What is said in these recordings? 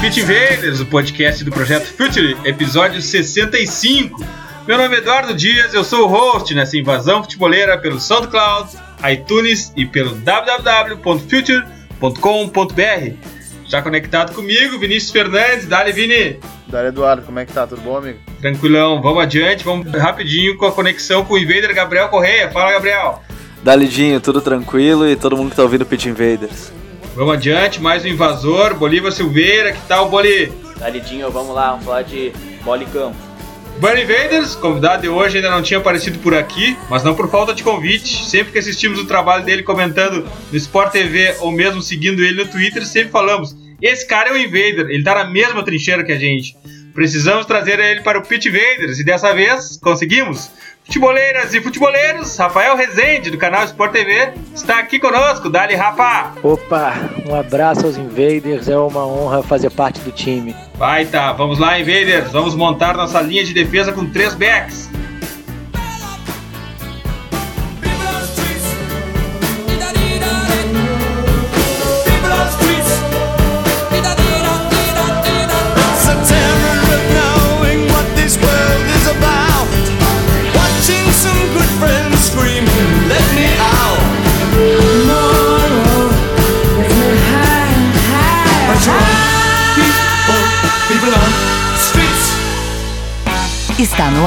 Pit Invaders, o podcast do Projeto Future, episódio 65. Meu nome é Eduardo Dias, eu sou o host nessa invasão futeboleira pelo SoundCloud, iTunes e pelo www.future.com.br. Já conectado comigo, Vinícius Fernandes, Dali Vini. Dali Eduardo, como é que tá? Tudo bom, amigo? Tranquilão, vamos adiante, vamos rapidinho com a conexão com o Invader Gabriel Correia. Fala, Gabriel. Dalidinho, tudo tranquilo e todo mundo que tá ouvindo o Pit Invaders. Vamos adiante, mais um invasor, Bolívar Silveira, que tal, Boli? Dalidinho, vamos lá, vamos falar de bola e campo. Bunny Invaders, convidado de hoje, ainda não tinha aparecido por aqui, mas não por falta de convite. Sempre que assistimos o trabalho dele comentando no Sport TV ou mesmo seguindo ele no Twitter, sempre falamos: esse cara é um Invader, ele tá na mesma trincheira que a gente. Precisamos trazer ele para o Pit Invaders e dessa vez conseguimos. Futeboleiras e futeboleiros, Rafael Rezende, do canal Sport TV, está aqui conosco. Dali, Rafa! Opa, um abraço aos Invaders, é uma honra fazer parte do time. Vai tá, vamos lá, Invaders, vamos montar nossa linha de defesa com três backs.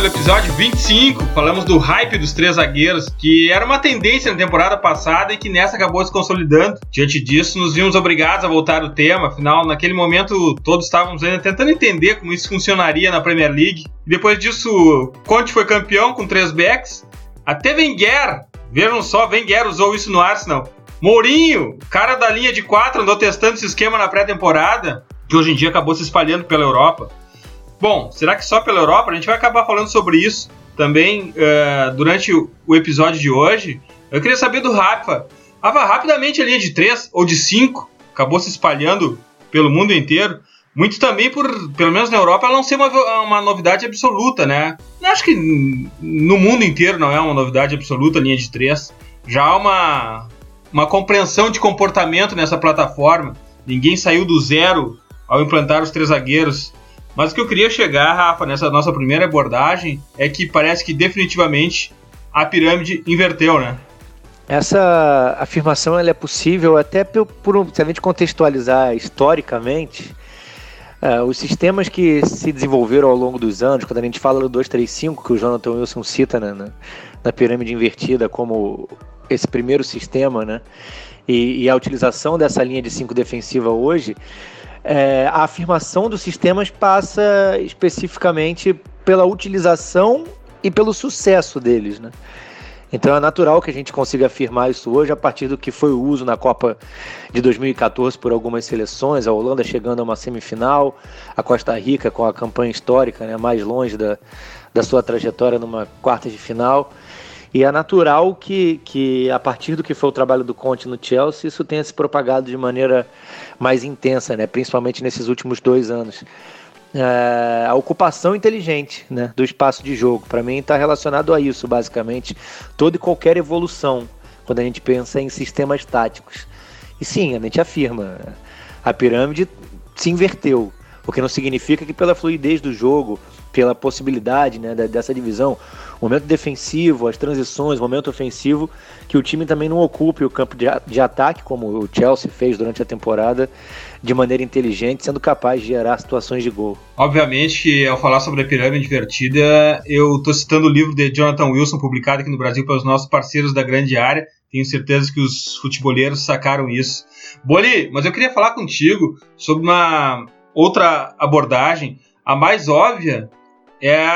Pelo episódio 25, falamos do hype dos três zagueiros, que era uma tendência na temporada passada e que nessa acabou se consolidando. Diante disso, nos vimos obrigados a voltar ao tema, afinal, naquele momento todos estávamos ainda tentando entender como isso funcionaria na Premier League. E depois disso, Conte foi campeão com três backs. Até Wenger, vejam só, Wenger usou isso no Arsenal. Mourinho, cara da linha de quatro, andou testando esse esquema na pré-temporada, que hoje em dia acabou se espalhando pela Europa. Bom, será que só pela Europa? A gente vai acabar falando sobre isso também eh, durante o episódio de hoje. Eu queria saber do Rafa. Rafa, rapidamente a linha de 3 ou de 5 acabou se espalhando pelo mundo inteiro. Muito também por, pelo menos na Europa, ela não ser uma, uma novidade absoluta, né? Eu acho que no mundo inteiro não é uma novidade absoluta a linha de 3. Já há uma, uma compreensão de comportamento nessa plataforma. Ninguém saiu do zero ao implantar os três zagueiros. Mas o que eu queria chegar, Rafa, nessa nossa primeira abordagem, é que parece que definitivamente a pirâmide inverteu, né? Essa afirmação ela é possível até por, por se a gente contextualizar historicamente, uh, os sistemas que se desenvolveram ao longo dos anos, quando a gente fala do 235, que o Jonathan Wilson cita na, na, na pirâmide invertida como esse primeiro sistema, né? E, e a utilização dessa linha de 5 defensiva hoje, é, a afirmação dos sistemas passa especificamente pela utilização e pelo sucesso deles, né? Então é natural que a gente consiga afirmar isso hoje a partir do que foi o uso na Copa de 2014 por algumas seleções, a Holanda chegando a uma semifinal, a Costa Rica com a campanha histórica né, mais longe da, da sua trajetória numa quarta de final. E é natural que, que, a partir do que foi o trabalho do Conte no Chelsea, isso tenha se propagado de maneira mais intensa, né? principalmente nesses últimos dois anos. É, a ocupação inteligente né, do espaço de jogo, para mim, está relacionado a isso, basicamente. Toda e qualquer evolução, quando a gente pensa em sistemas táticos. E sim, a gente afirma, a pirâmide se inverteu, o que não significa que pela fluidez do jogo, pela possibilidade né, dessa divisão, momento defensivo, as transições, momento ofensivo, que o time também não ocupe o campo de, de ataque, como o Chelsea fez durante a temporada, de maneira inteligente, sendo capaz de gerar situações de gol. Obviamente que ao falar sobre a pirâmide invertida, eu estou citando o livro de Jonathan Wilson, publicado aqui no Brasil pelos nossos parceiros da grande área. Tenho certeza que os futeboleiros sacaram isso. Boli, mas eu queria falar contigo sobre uma outra abordagem, a mais óbvia é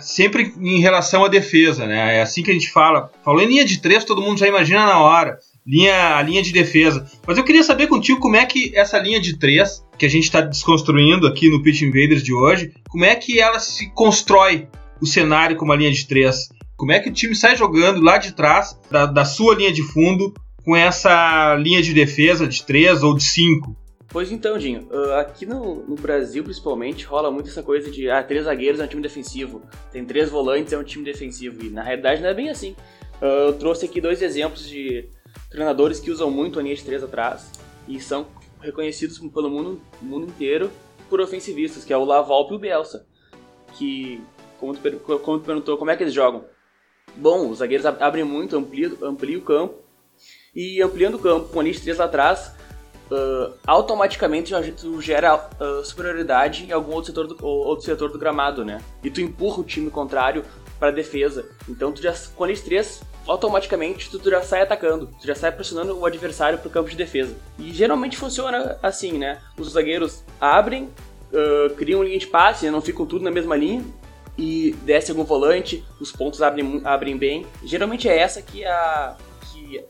sempre em relação à defesa, né? É assim que a gente fala. Falou em linha de três, todo mundo já imagina na hora. Linha, a linha de defesa. Mas eu queria saber contigo como é que essa linha de três, que a gente está desconstruindo aqui no Pitch Invaders de hoje, como é que ela se constrói o cenário com uma linha de três? Como é que o time sai jogando lá de trás da, da sua linha de fundo com essa linha de defesa de três ou de cinco? Pois então, Dinho, uh, aqui no, no, Brasil principalmente rola muito essa coisa de ah, três zagueiros é um time defensivo, tem três volantes é um time defensivo, e na realidade não é bem assim. Uh, eu trouxe aqui dois exemplos de treinadores que usam muito a linha de três atrás e são reconhecidos pelo mundo, mundo inteiro por ofensivistas, que é o Lavolpe e o Bielsa, que, como tu, como tu perguntou, como é que eles jogam? Bom, os zagueiros abrem muito, ampliam, ampliam o campo, e ampliando o campo com a linha de três atrás, uh, automaticamente tu gera uh, superioridade em algum outro setor, do, outro setor do gramado, né? E tu empurra o time contrário para defesa. Então tu já com a 3, automaticamente tu, tu, já sai atacando, tu já sai pressionando o adversário pro campo de defesa. E geralmente funciona assim, né? Os zagueiros abrem, uh, criam linha de passe, né? não ficam tudo na mesma linha. E desce algum volante, os pontos abrem, abrem bem. Geralmente é essa que é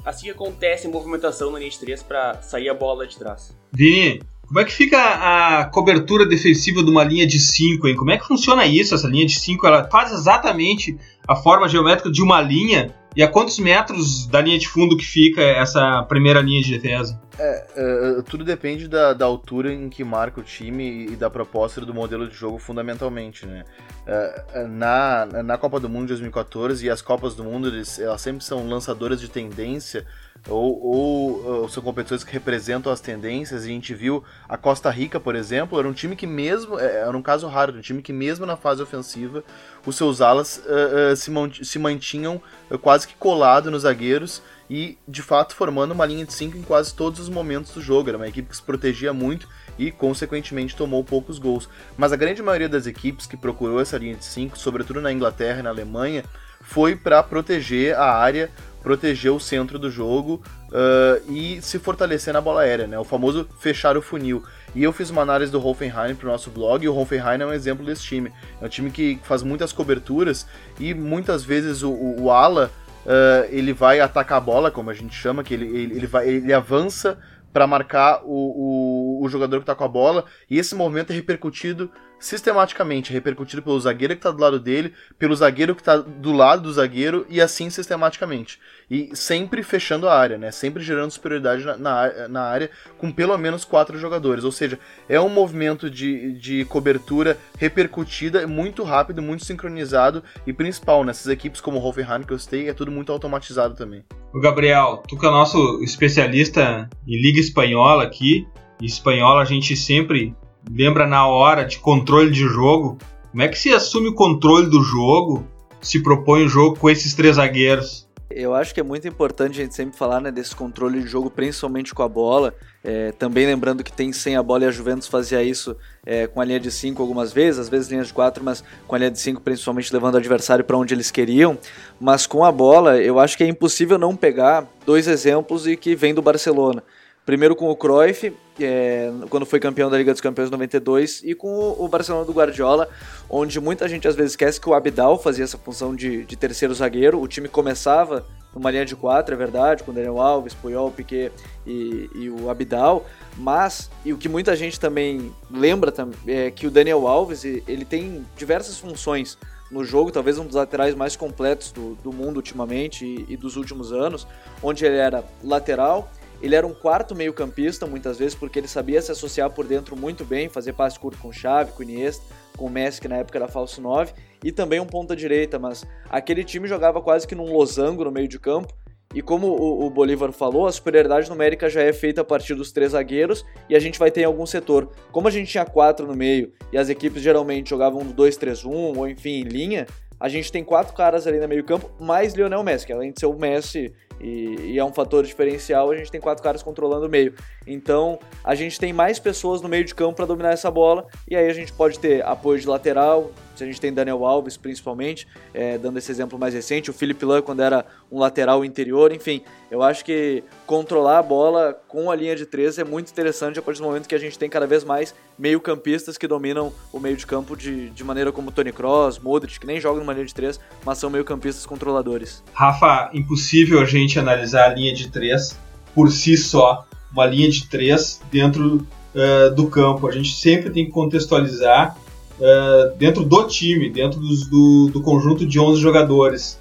assim acontece a movimentação na linha de 3 para sair a bola de trás. Vini, como é que fica a cobertura defensiva de uma linha de 5, hein? Como é que funciona isso? Essa linha de 5, ela faz exatamente a forma geométrica de uma linha e a quantos metros da linha de fundo que fica essa primeira linha de defesa? É, é, tudo depende da, da, altura em que marca o time e da proposta do modelo de jogo fundamentalmente, né? É, é na, na Copa do Mundo de 2014 e as Copas do Mundo, eles, elas sempre são lançadoras de tendência ou, ou, ou, são competições que representam as tendências. E a gente viu a Costa Rica, por exemplo, era um time que mesmo, é, era um caso raro, um time que mesmo na fase ofensiva, os seus alas uh, uh, se, se mantinham quase que colado nos zagueiros e de fato formando uma linha de 5 em quase todos os momentos do jogo. Era uma equipe que se protegia muito e, consequentemente, tomou poucos gols. Mas a grande maioria das equipes que procurou essa linha de 5, sobretudo na Inglaterra e na Alemanha, foi para proteger a área proteger o centro do jogo uh, e se fortalecer na bola aérea, né? O famoso fechar o funil. E eu fiz uma análise do Hoffenheim para o nosso blog, e o Hoffenheim é um exemplo desse time. É um time que faz muitas coberturas e muitas vezes o, o, o ala uh, ele vai atacar a bola, como a gente chama, que ele, ele, ele, vai, ele avança para marcar o, o, o, jogador que está com a bola, e esse movimento é repercutido sistematicamente, repercutido pelo zagueiro que está do lado dele, pelo zagueiro que está do lado do zagueiro, e assim sistematicamente. E sempre fechando a área, né? sempre gerando superioridade na, na, na área com pelo menos quatro jogadores. Ou seja, é um movimento de, de cobertura repercutida, muito rápido, muito sincronizado, e principal, nessas equipes como o Hoffenheim que eu citei, é tudo muito automatizado também. O Gabriel, tu que é o nosso especialista em Liga Espanhola aqui, e espanhola a gente sempre lembra na hora de controle de jogo. Como é que se assume o controle do jogo, se propõe o jogo com esses três zagueiros? Eu acho que é muito importante a gente sempre falar né, desse controle de jogo, principalmente com a bola. É, também lembrando que tem sem a bola e a Juventus fazia isso é, com a linha de 5 algumas vezes, às vezes linha de 4, mas com a linha de 5 principalmente levando o adversário para onde eles queriam. Mas com a bola, eu acho que é impossível não pegar dois exemplos e que vem do Barcelona. Primeiro com o Cruyff, é, quando foi campeão da Liga dos Campeões 92, e com o Barcelona do Guardiola, onde muita gente às vezes esquece que o Abidal fazia essa função de, de terceiro zagueiro. O time começava numa linha de quatro, é verdade, com Daniel Alves, Puyol, Piquet e, e, o Abidal, mas, e o que muita gente também lembra é que o Daniel Alves, ele tem diversas funções no jogo, talvez um dos laterais mais completos do, do mundo ultimamente e, e dos últimos anos, onde ele era lateral, ele era um quarto meio-campista, muitas vezes, porque ele sabia se associar por dentro muito bem, fazer passe curto com Xavi, com Iniesta, com Messi, que na época era falso 9, e também um ponta-direita, mas aquele time jogava quase que num losango no meio de campo, e como o, o Bolívar falou, a superioridade numérica já é feita a partir dos três zagueiros e a gente vai ter em algum setor. Como a gente tinha quatro no meio e as equipes geralmente jogavam no 2-3-1 ou enfim em linha, a gente tem quatro caras ali no meio campo, mais Lionel Messi, que além de ser o Messi e, e, é um fator diferencial, a gente tem quatro caras controlando o meio. Então, a gente tem mais pessoas no meio de campo para dominar essa bola, e aí a gente pode ter apoio de lateral, a gente tem Daniel Alves principalmente, é, dando esse exemplo mais recente, o Felipe Lan quando era um lateral interior, enfim, eu acho que controlar a bola com a linha de três é muito interessante a partir do momento que a gente tem cada vez mais meio campistas que dominam o meio de campo de, de maneira como Tony Kroos, Modric, que nem jogam numa linha de três, mas são meio campistas controladores. Rafa, impossível a gente analisar a linha de três por si só, uma linha de três dentro uh, do campo. A gente sempre tem que contextualizar uh, dentro do time, dentro dos, do, do conjunto de 11 jogadores.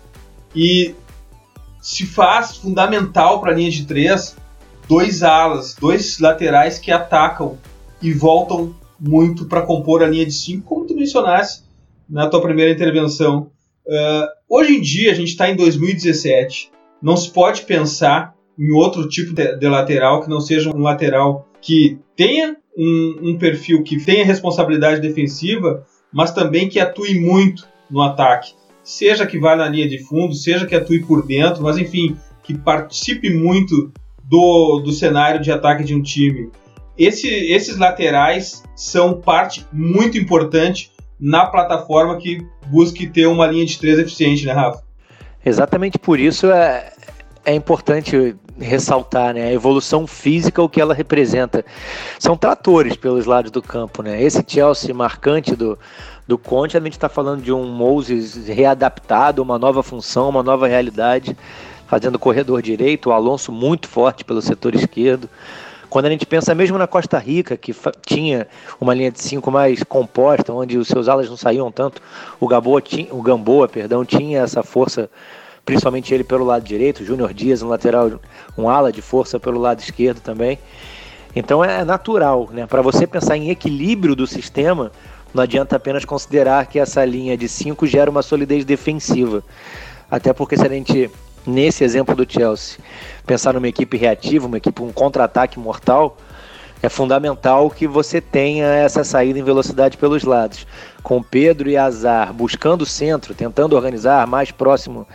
E se faz fundamental para a linha de três dois alas, dois laterais que atacam e voltam muito para compor a linha de cinco, como tu mencionaste na tua primeira intervenção. Uh, hoje em dia, a gente está em 2017, não se pode pensar em outro tipo de, de, lateral que não seja um lateral que tenha um, um perfil que tenha responsabilidade defensiva, mas também que atue muito no ataque. Seja que vá na linha de fundo, seja que atue por dentro, mas enfim, que participe muito do, do cenário de ataque de um time. Esse, esses laterais são parte muito importante na plataforma que busque ter uma linha de três eficiente, né, Rafa? Exatamente por isso é, é importante ressaltar né, a evolução física, o que ela representa. São tratores pelos lados do campo. Né? Esse Chelsea marcante do, do Conte, a gente está falando de um Moses readaptado, uma nova função, uma nova realidade, fazendo corredor direito, o Alonso muito forte pelo setor esquerdo. Quando a gente pensa mesmo na Costa Rica, que tinha uma linha de cinco mais composta, onde os seus alas não saíam tanto, o tinha, o Gamboa perdão, tinha essa força principalmente ele pelo lado direito, Júnior Dias, um lateral, um ala de força pelo lado esquerdo também. Então é natural, né? Para você pensar em equilíbrio do sistema, não adianta apenas considerar que essa linha de 5 gera uma solidez defensiva. Até porque se a gente, nesse exemplo do Chelsea, pensar numa equipe reativa, uma equipe um contra-ataque mortal, é fundamental que você tenha essa saída em velocidade pelos lados. Com Pedro e Azar buscando o centro, tentando organizar mais próximo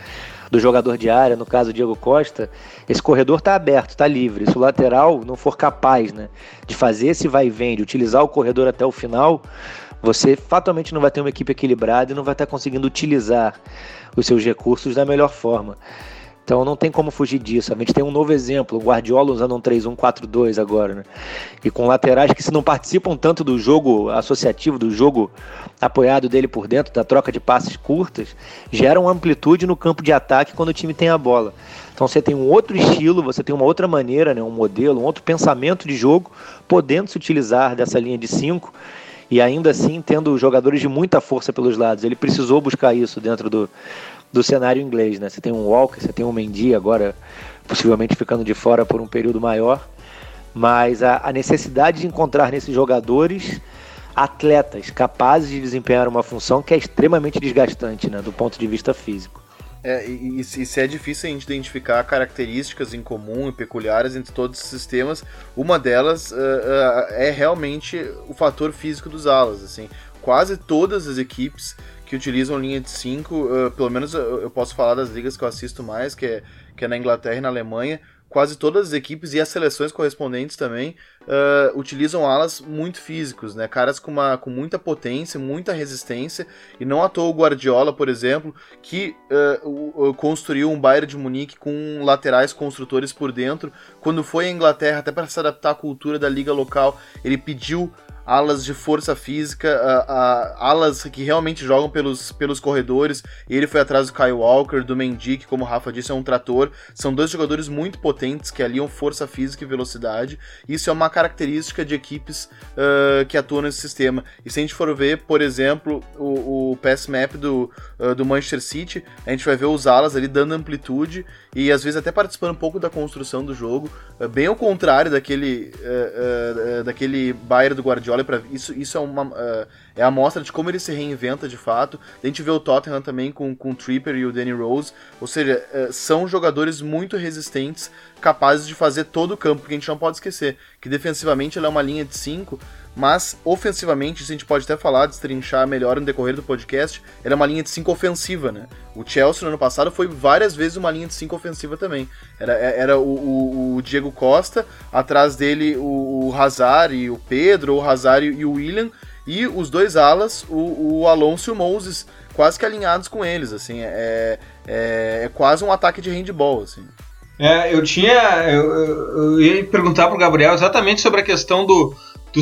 do jogador de área, no caso Diego Costa, esse corredor está aberto, está livre. Se o lateral não for capaz né, de fazer esse vai e vem, de utilizar o corredor até o final, você fatalmente não vai ter uma equipe equilibrada e não vai estar conseguindo utilizar os seus recursos da melhor forma. Então não tem como fugir disso. A gente tem um novo exemplo, o Guardiola usando um 3-1-4-2 agora, né? E com laterais que se não participam tanto do jogo associativo, do jogo apoiado dele por dentro, da troca de passes curtas, geram amplitude no campo de ataque quando o time tem a bola. Então você tem um outro estilo, você tem uma outra maneira, né? um modelo, um outro pensamento de jogo, podendo se utilizar dessa linha de 5 e ainda assim tendo jogadores de muita força pelos lados. Ele precisou buscar isso dentro do, do cenário inglês, né? Você tem um Walker, você tem um Mendy agora, possivelmente ficando de fora por um período maior, mas a, a necessidade de encontrar nesses jogadores atletas capazes de desempenhar uma função que é extremamente desgastante, né, do ponto de vista físico. É, e, e, se é difícil a gente identificar características em comum e peculiares entre todos os sistemas, uma delas uh, uh, é realmente o fator físico dos alas. Assim, quase todas as equipes que utilizam linha de 5, uh, pelo menos eu, eu, posso falar das ligas que eu assisto mais, que é, que é na Inglaterra e na Alemanha, quase todas as equipes e as seleções correspondentes também uh, utilizam alas muito físicos, né? Caras com, uma, com muita potência, muita resistência, e não à toa o Guardiola, por exemplo, que uh, construiu um Bayern de Munique com laterais construtores por dentro. Quando foi à Inglaterra, até para se adaptar à cultura da liga local, ele pediu alas de força física, uh, uh, alas que realmente jogam pelos, pelos corredores. Ele foi atrás do Kyle Walker, do Mendy, que, como o Rafa disse, é um trator. São dois jogadores muito potentes que aliam força física e velocidade. Isso é uma característica de equipes uh, que atuam nesse sistema. E se a gente for ver, por exemplo, o, o pass map do, do Manchester City, a gente vai ver os alas ali dando amplitude e às vezes até participando um pouco da construção do jogo, bem ao contrário daquele, daquele Bayern do Guardiola Guardiola para isso isso é uma uh, é a mostra de como ele se reinventa de fato. A gente vê o Tottenham também com, com o Tripper e o Danny Rose, ou seja, uh, são jogadores muito resistentes, capazes de fazer todo o campo, porque a gente não pode esquecer que defensivamente ela é uma linha de 5, mas ofensivamente, isso a gente pode até falar, destrinchar melhor no decorrer do podcast, era uma linha de 5 ofensiva, né? O Chelsea no ano passado foi várias vezes uma linha de 5 ofensiva também. Era, é, era o, o, o, Diego Costa, atrás dele o, o Hazard e o Pedro, o Hazard e o William, e os dois alas, o, o Alonso e o Moses, quase que alinhados com eles, assim, é, é, é quase um ataque de handball, assim. É, eu tinha. Eu, eu, ia perguntar pro Gabriel exatamente sobre a questão do, do,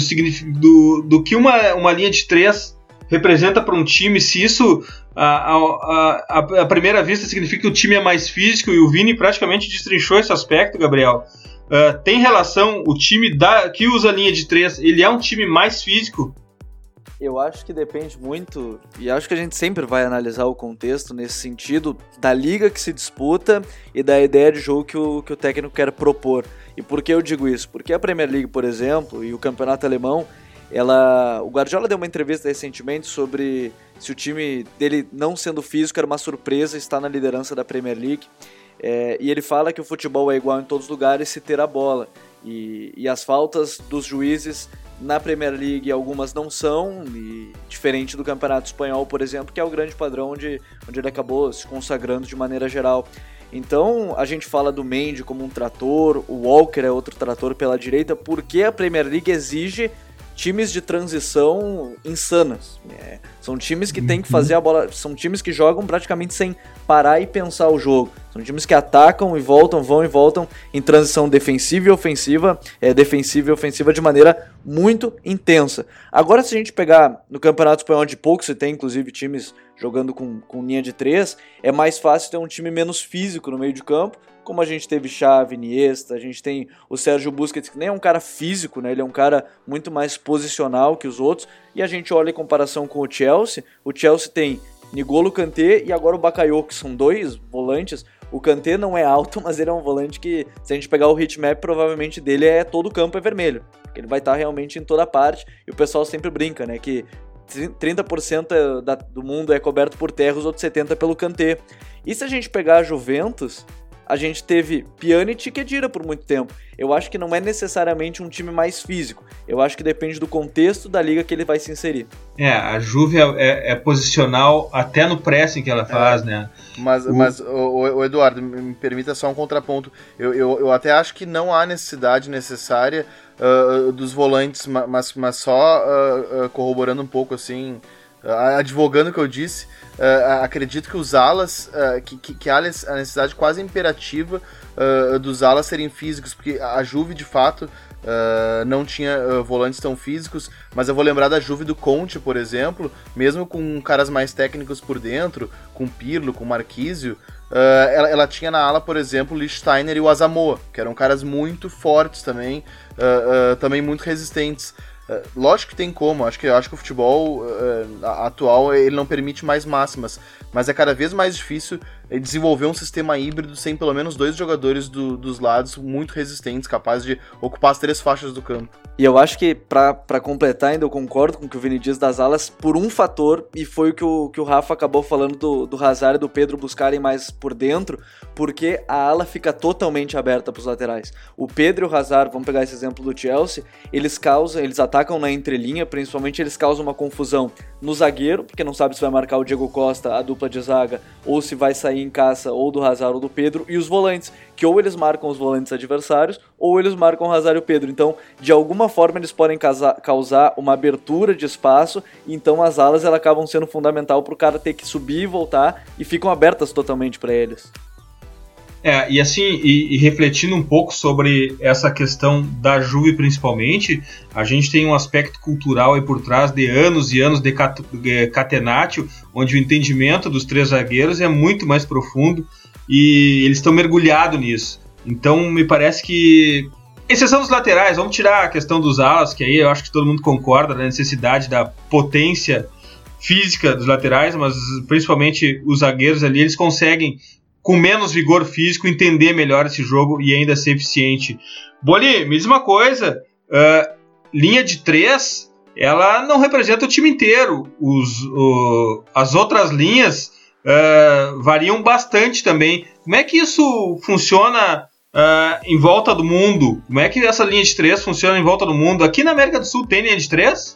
do, do que uma, uma linha de três representa para um time, se isso a, a, a, primeira vista significa que o time é mais físico, e o Vini praticamente destrinchou esse aspecto, Gabriel. Uh, tem relação, o time da, que usa a linha de três, ele é um time mais físico eu acho que depende muito, e acho que a gente sempre vai analisar o contexto nesse sentido, da liga que se disputa e da ideia de jogo que o, que o técnico quer propor. E por que eu digo isso? Porque a Premier League, por exemplo, e o campeonato alemão, ela, o Guardiola deu uma entrevista recentemente sobre se o time dele não sendo físico era uma surpresa estar na liderança da Premier League. É, e ele fala que o futebol é igual em todos os lugares se ter a bola. E, e as faltas dos juízes na Premier League algumas não são, e diferente do Campeonato Espanhol, por exemplo, que é o grande padrão onde, onde ele acabou se consagrando de maneira geral. Então a gente fala do Mendy como um trator, o Walker é outro trator pela direita, porque a Premier League exige times de transição insanas. É, são times que têm que fazer a bola. São times que jogam praticamente sem parar e pensar o jogo. São times que atacam e voltam, vão e voltam em transição defensiva e ofensiva, é, defensiva e ofensiva de maneira muito intensa. Agora, se a gente pegar no Campeonato Espanhol de pouco, você tem inclusive times jogando com, com linha de três, é mais fácil ter um time menos físico no meio de campo, como a gente teve Xavi, Iniesta, a gente tem o Sérgio Busquets, que nem é um cara físico, né? Ele é um cara muito mais posicional que os outros. E a gente olha em comparação com o Chelsea, o Chelsea tem Nigolo Kanté e agora o Bakayoko, que são dois volantes. O Kanté não é alto, mas ele é um volante que, se a gente pegar o hitmap, provavelmente dele é todo o campo é vermelho. Ele vai estar realmente em toda parte. E o pessoal sempre brinca, né? Que 30% da, do mundo é coberto por terra, os outros 70% pelo Kanté. E se a gente pegar a Juventus, a gente teve Pjanic e Kedira por muito tempo. Eu acho que não é necessariamente um time mais físico. Eu acho que depende do contexto da liga que ele vai se inserir. É, a Juve é, é, é posicional até no pressing que ela faz, é, né? Mas, o... mas o, o, Eduardo, me permita só um contraponto. Eu, eu, eu até acho que não há necessidade necessária uh, dos volantes, mas, mas só uh, uh, corroborando um pouco assim, advogando o que eu disse Uh, acredito que os alas, uh, que, que, que, há a necessidade quase imperativa uh, dos alas serem físicos, porque a Juve de fato não tinha volantes tão físicos, mas eu vou lembrar da Juve do Conte, por exemplo, mesmo com caras mais técnicos por dentro, com Pirlo, com Marquísio, ela, ela, tinha na ala, por exemplo, o e o Asamoah, que eram caras muito fortes também, também muito resistentes. É, lógico que tem como, acho que, acho que o futebol uh, atual ele não permite mais máximas, mas é cada vez mais difícil desenvolver um sistema híbrido sem pelo menos dois jogadores do, dos lados muito resistentes, capazes de ocupar as três faixas do campo. E eu acho que, para completar, ainda eu concordo com o que o Vini diz das alas, por um fator, e foi o que o, que o Rafa acabou falando do, do Hazard e do Pedro buscarem mais por dentro, porque a ala fica totalmente aberta para os laterais. O Pedro e o Hazard, vamos pegar esse exemplo do Chelsea, eles causam, eles atacam na entrelinha, principalmente eles causam uma confusão no zagueiro, porque não sabe se vai marcar o Diego Costa, a dupla de zaga, ou se vai sair em caça ou do Hazard ou do Pedro, e os volantes, que ou eles marcam os volantes adversários, ou eles marcam o Hazard e o Pedro. Então, de alguma forma, eles podem causar uma abertura de espaço, então as alas elas acabam sendo fundamental para o cara ter que subir e voltar, e ficam abertas totalmente para eles. É, e assim, e, e, refletindo um pouco sobre essa questão da Juve principalmente, a gente tem um aspecto cultural aí por trás de anos e anos de catenatio, onde o entendimento dos três zagueiros é muito mais profundo e eles estão mergulhados nisso. Então me parece que, exceção dos laterais, vamos tirar a questão dos alas, que aí eu acho que todo mundo concorda da necessidade da potência física dos laterais, mas principalmente os zagueiros ali, eles conseguem com menos vigor físico, entender melhor esse jogo e ainda ser eficiente. Boli, me diz uma coisa: uh, linha de três, ela não representa o time inteiro. Os, uh, as outras linhas uh, variam bastante também. Como é que isso funciona uh, em volta do mundo. Como é que essa linha de três funciona em volta do mundo? Aqui na América do Sul tem linha de três?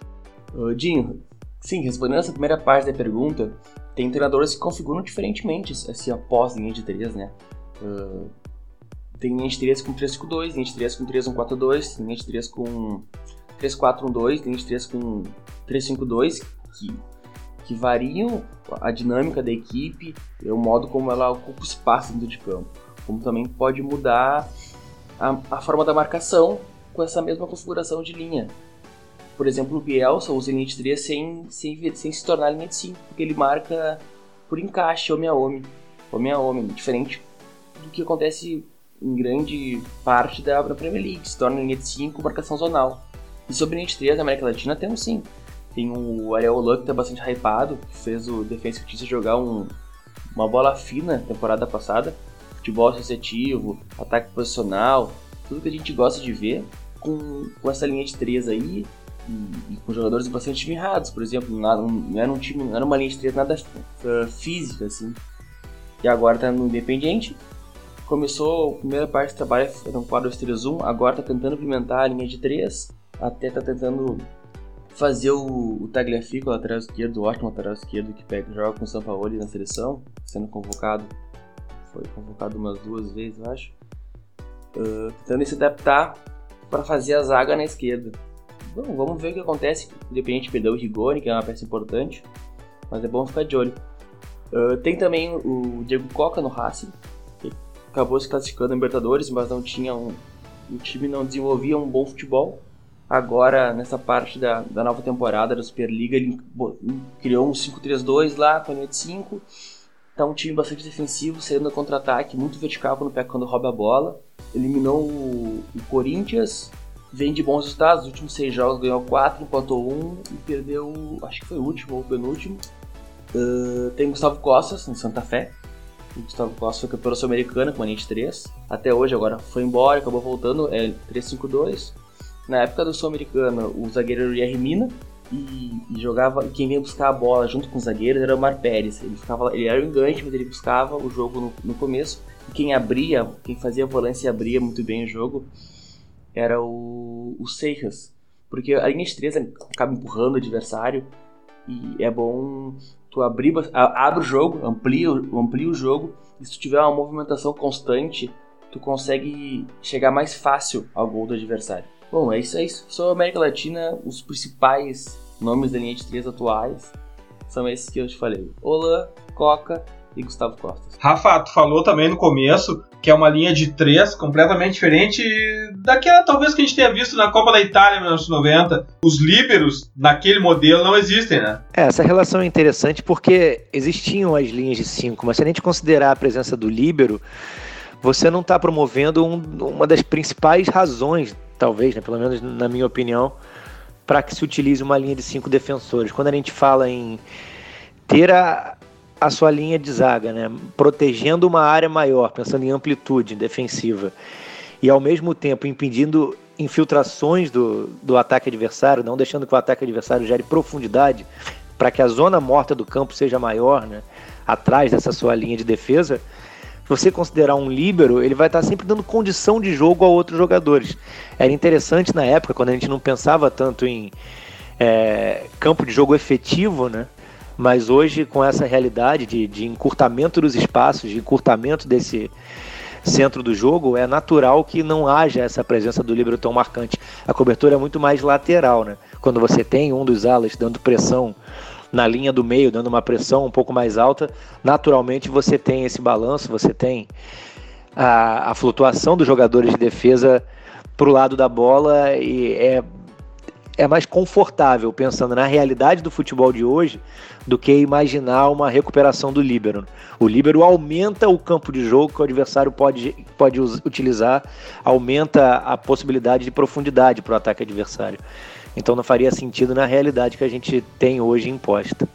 Dinho, sim, respondendo essa primeira parte da pergunta, tem treinadores que configuram diferentemente esse após linha de três, né? Uh, tem linha de 3 com 352, linha de 3 com 3142, linha de 3 com 3412, linha de 3 com 352, que, que variam a dinâmica da equipe, o modo como ela ocupa o espaço dentro de campo. Como também pode mudar a, a forma da marcação com essa mesma configuração de linha. Por exemplo, o Bielsa usa linha de 3 sem, sem, sem se tornar linha de 5, porque ele marca por encaixe, homem a homem. Homem a homem, diferente do que acontece em grande parte da, Premier League, se torna linha de 5, marcação zonal. E sobre linha de 3 na América Latina temos sim. Tem o Ariel Luck que tá bastante hypado, que fez o Defensa Justiça jogar um, uma bola fina temporada passada. Futebol associativo, ataque posicional, tudo que a gente gosta de ver com, com essa linha de 3 aí. E, com jogadores bastante mirrados, por exemplo, não, era um time, não era uma linha de 3 nada uh, física assim. E agora tá no Independiente, começou a primeira parte do trabalho no 4-2-3-1, agora está tentando implementar a linha de 3, até está tentando fazer o, o Tagliafico, lateral esquerdo, ótimo lateral esquerdo que pega, joga com o Sampaoli na seleção, sendo convocado, foi convocado umas duas vezes, eu acho, uh, tentando se adaptar para fazer a zaga na esquerda. Bom, vamos ver o que acontece, independente de perder o Rigoni, que é uma peça importante, mas é bom ficar de olho. Uh, tem também o Diego Coca no Racing, acabou se classificando em Libertadores, mas não tinha um. O time não desenvolvia um bom futebol. Agora, nessa parte da, da nova temporada da Superliga, ele criou um 5-3-2 lá com a linha de 5. Tá um time bastante defensivo, saindo contra-ataque, muito vertical quando, pega, quando rouba a bola. Eliminou o, o Corinthians, vem de bons resultados. Os últimos seis jogos ganhou 4, empatou 1 e perdeu, acho que foi o último ou o penúltimo. Uh, tem Gustavo Costas, no Santa Fé, o Gustavo Costa foi campeão sul-americana com a Nite 3. Até hoje, agora foi embora, acabou voltando, é 3-5-2. Na época do sul-americano, o zagueiro era o Mina. E, e, jogava. Quem vinha buscar a bola junto com os zagueiros era o Mar Pérez. Ele, ficava, ele era o engante, mas ele buscava o jogo no, no começo. E quem abria, quem fazia a volância e abria muito bem o jogo era o, o Seixas. Porque a linha de 3 acaba empurrando o adversário. E é bom tu abrir, abre o jogo, amplia, amplia o jogo, e se tu tiver uma movimentação constante, tu consegue chegar mais fácil ao gol do adversário. Bom, é isso aí. Sobre a América Latina, os principais nomes da linha de três atuais são esses que eu te falei: Olan, Coca e Gustavo Costa. Rafa, tu falou também no começo que é uma linha de três completamente diferente daquela talvez que a gente tenha visto na Copa da Itália em 1990. Os líberos naquele modelo não existem, né? É, essa relação é interessante porque existiam as linhas de cinco, mas se a gente considerar a presença do líbero, você não está promovendo um, uma das principais razões, talvez, né, pelo menos na minha opinião, para que se utilize uma linha de cinco defensores. Quando a gente fala em ter a, a sua linha de zaga, né? protegendo uma área maior, pensando em amplitude defensiva, e ao mesmo tempo impedindo infiltrações do, do ataque adversário, não deixando que o ataque adversário gere profundidade, para que a zona morta do campo seja maior, né? atrás dessa sua linha de defesa, você considerar um líbero, ele vai estar sempre dando condição de jogo a outros jogadores. Era interessante na época, quando a gente não pensava tanto em é, campo de jogo efetivo, né? Mas hoje, com essa realidade de, de encurtamento dos espaços, de encurtamento desse centro do jogo, é natural que não haja essa presença do líbero tão marcante. A cobertura é muito mais lateral, né? Quando você tem um dos alas dando pressão na linha do meio, dando uma pressão um pouco mais alta, naturalmente você tem esse balanço, você tem a, a flutuação dos jogadores de defesa para o lado da bola e é é mais confortável pensando na realidade do futebol de hoje do que imaginar uma recuperação do líbero. O líbero aumenta o campo de jogo que o adversário pode, pode utilizar, aumenta a possibilidade de profundidade para o ataque adversário. Então não faria sentido na realidade que a gente tem hoje imposta.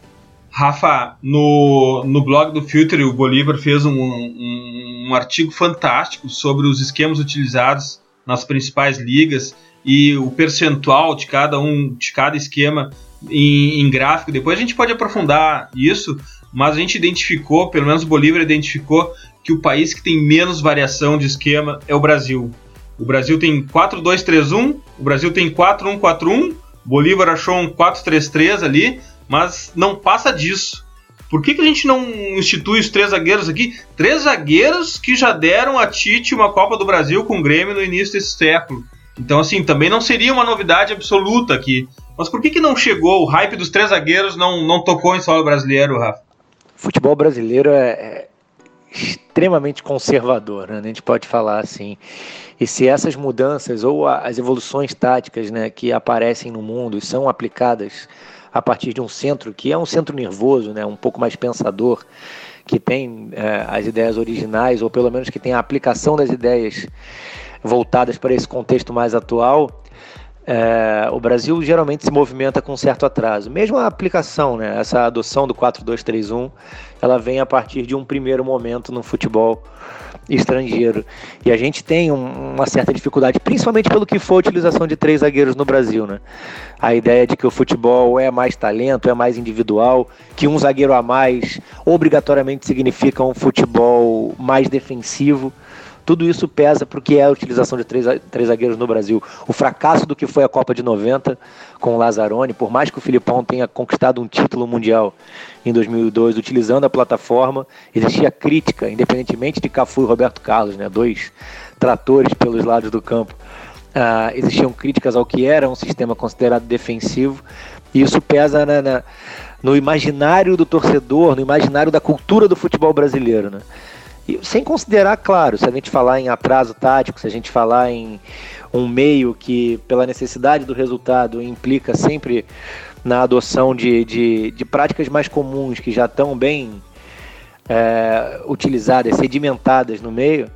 Rafa, no, no blog do Filter, o Bolívar fez um, um, um artigo fantástico sobre os esquemas utilizados nas principais ligas e o percentual de cada um, de cada esquema em, em, gráfico. Depois a gente pode aprofundar isso, mas a gente identificou, pelo menos o Bolívar identificou, que o país que tem menos variação de esquema é o Brasil. O Brasil tem 4-2-3-1, o Brasil tem 4-1-4-1, Bolívar achou um 4-3-3 ali, mas não passa disso. Por que, que a gente não institui os três zagueiros aqui? Três zagueiros que já deram a Tite uma Copa do Brasil com o Grêmio no início desse século. Então, assim, também não seria uma novidade absoluta aqui. Mas por que, que não chegou? O hype dos três zagueiros não, não tocou em solo brasileiro, Rafa? O futebol brasileiro é, é extremamente conservador, né? a gente pode falar assim. E se essas mudanças ou as evoluções táticas né, que aparecem no mundo são aplicadas a partir de um centro que é um centro nervoso, né, um pouco mais pensador, que tem é, as ideias originais, ou pelo menos que tem a aplicação das ideias voltadas para esse contexto mais atual, é, o Brasil geralmente se movimenta com certo atraso. Mesmo a aplicação, né, essa adoção do 4-2-3-1, ela vem a partir de um primeiro momento no futebol estrangeiro. E a gente tem um, uma certa dificuldade, principalmente pelo que foi a utilização de três zagueiros no Brasil. Né? A ideia de que o futebol é mais talento, é mais individual, que um zagueiro a mais obrigatoriamente significa um futebol mais defensivo. Tudo isso pesa para o que é a utilização de três, três zagueiros no Brasil. O fracasso do que foi a Copa de 90 com o Lazzaroni, por mais que o Filipão tenha conquistado um título mundial em 2002 utilizando a plataforma, existia crítica, independentemente de Cafu e Roberto Carlos, né, dois tratores pelos lados do campo. Uh, existiam críticas ao que era um sistema considerado defensivo, e isso pesa na, no imaginário do torcedor, no imaginário da cultura do futebol brasileiro. Né? E sem considerar, claro, se a gente falar em atraso tático, se a gente falar em um meio que, pela necessidade do resultado, implica sempre na adoção de, de, de práticas mais comuns que já estão bem é, utilizadas, sedimentadas no meio,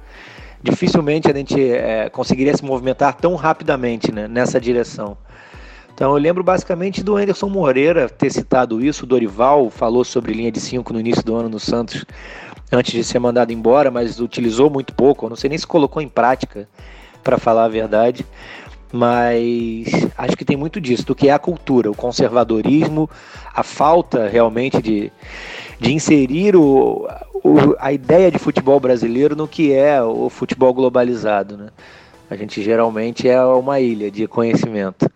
dificilmente a gente é, conseguiria se movimentar tão rapidamente né, nessa direção. Então eu lembro basicamente do Anderson Moreira ter citado isso, o Dorival falou sobre linha de 5 no início do ano no Santos antes de ser mandado embora, mas utilizou muito pouco. Eu não sei nem se colocou em prática, para falar a verdade. Mas acho que tem muito disso, do que é a cultura, o conservadorismo, a falta realmente de, de inserir o, o, a ideia de futebol brasileiro no que é o futebol globalizado. Né? A gente geralmente é uma ilha de conhecimento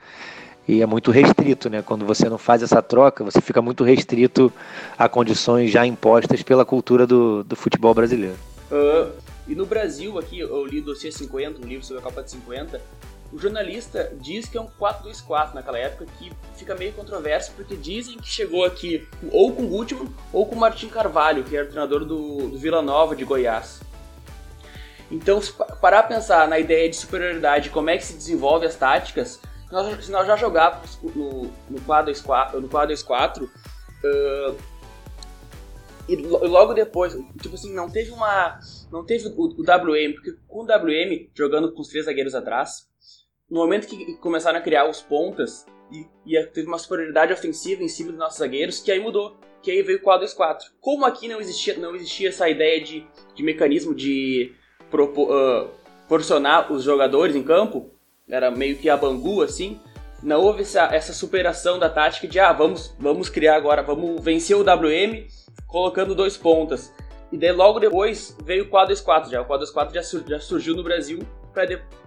e é muito restrito, né? Quando você não faz essa troca, você fica muito restrito a condições já impostas pela cultura do, do futebol brasileiro. Uh, e no Brasil, aqui, eu li o Dossiê 50, um livro sobre a Copa de 50, o jornalista diz que é um 4-2-4 naquela época, que fica meio controverso, porque dizem que chegou aqui ou com o Gutmann ou com o Martim Carvalho, que era o treinador do, do Vila Nova de Goiás. Então, se parar a pensar na ideia de superioridade, como é que se desenvolve as táticas, nós, se nós já jogávamos no, no 4-2-4, no 4-2-4 uh, e logo depois, tipo assim, não teve uma. Não teve o, o WM, porque com o WM jogando com os três zagueiros atrás, no momento que começaram a criar os pontas, e, e teve uma superioridade ofensiva em cima dos nossos zagueiros, que aí mudou. Que aí veio o 4-2-4. Como aqui não existia, não existia essa ideia de, de mecanismo de propor, uh, proporcionar os jogadores em campo, era meio que a Bangu, assim, não houve essa, essa superação da tática de, ah, vamos, vamos criar agora, vamos vencer o WM colocando dois pontas. E daí logo depois veio o 4-2-4 já. O 4-2-4 já, sur já surgiu no Brasil,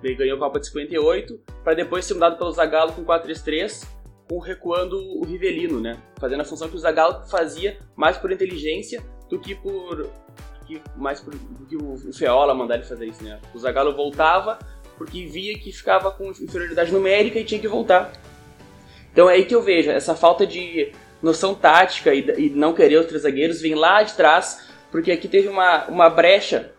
de... ganhou a Copa de 58, para depois ser mudado pelo Zagallo com 4-3-3, com recuando o Rivelino, né? Fazendo a função que o Zagallo fazia mais por inteligência do que por mais do que o Feola mandar ele fazer isso, né? O Zagallo voltava porque via que ficava com inferioridade numérica e tinha que voltar. Então é aí que eu vejo essa falta de noção tática e, e não querer os três zagueiros vem lá de trás, porque aqui teve uma, uma brecha,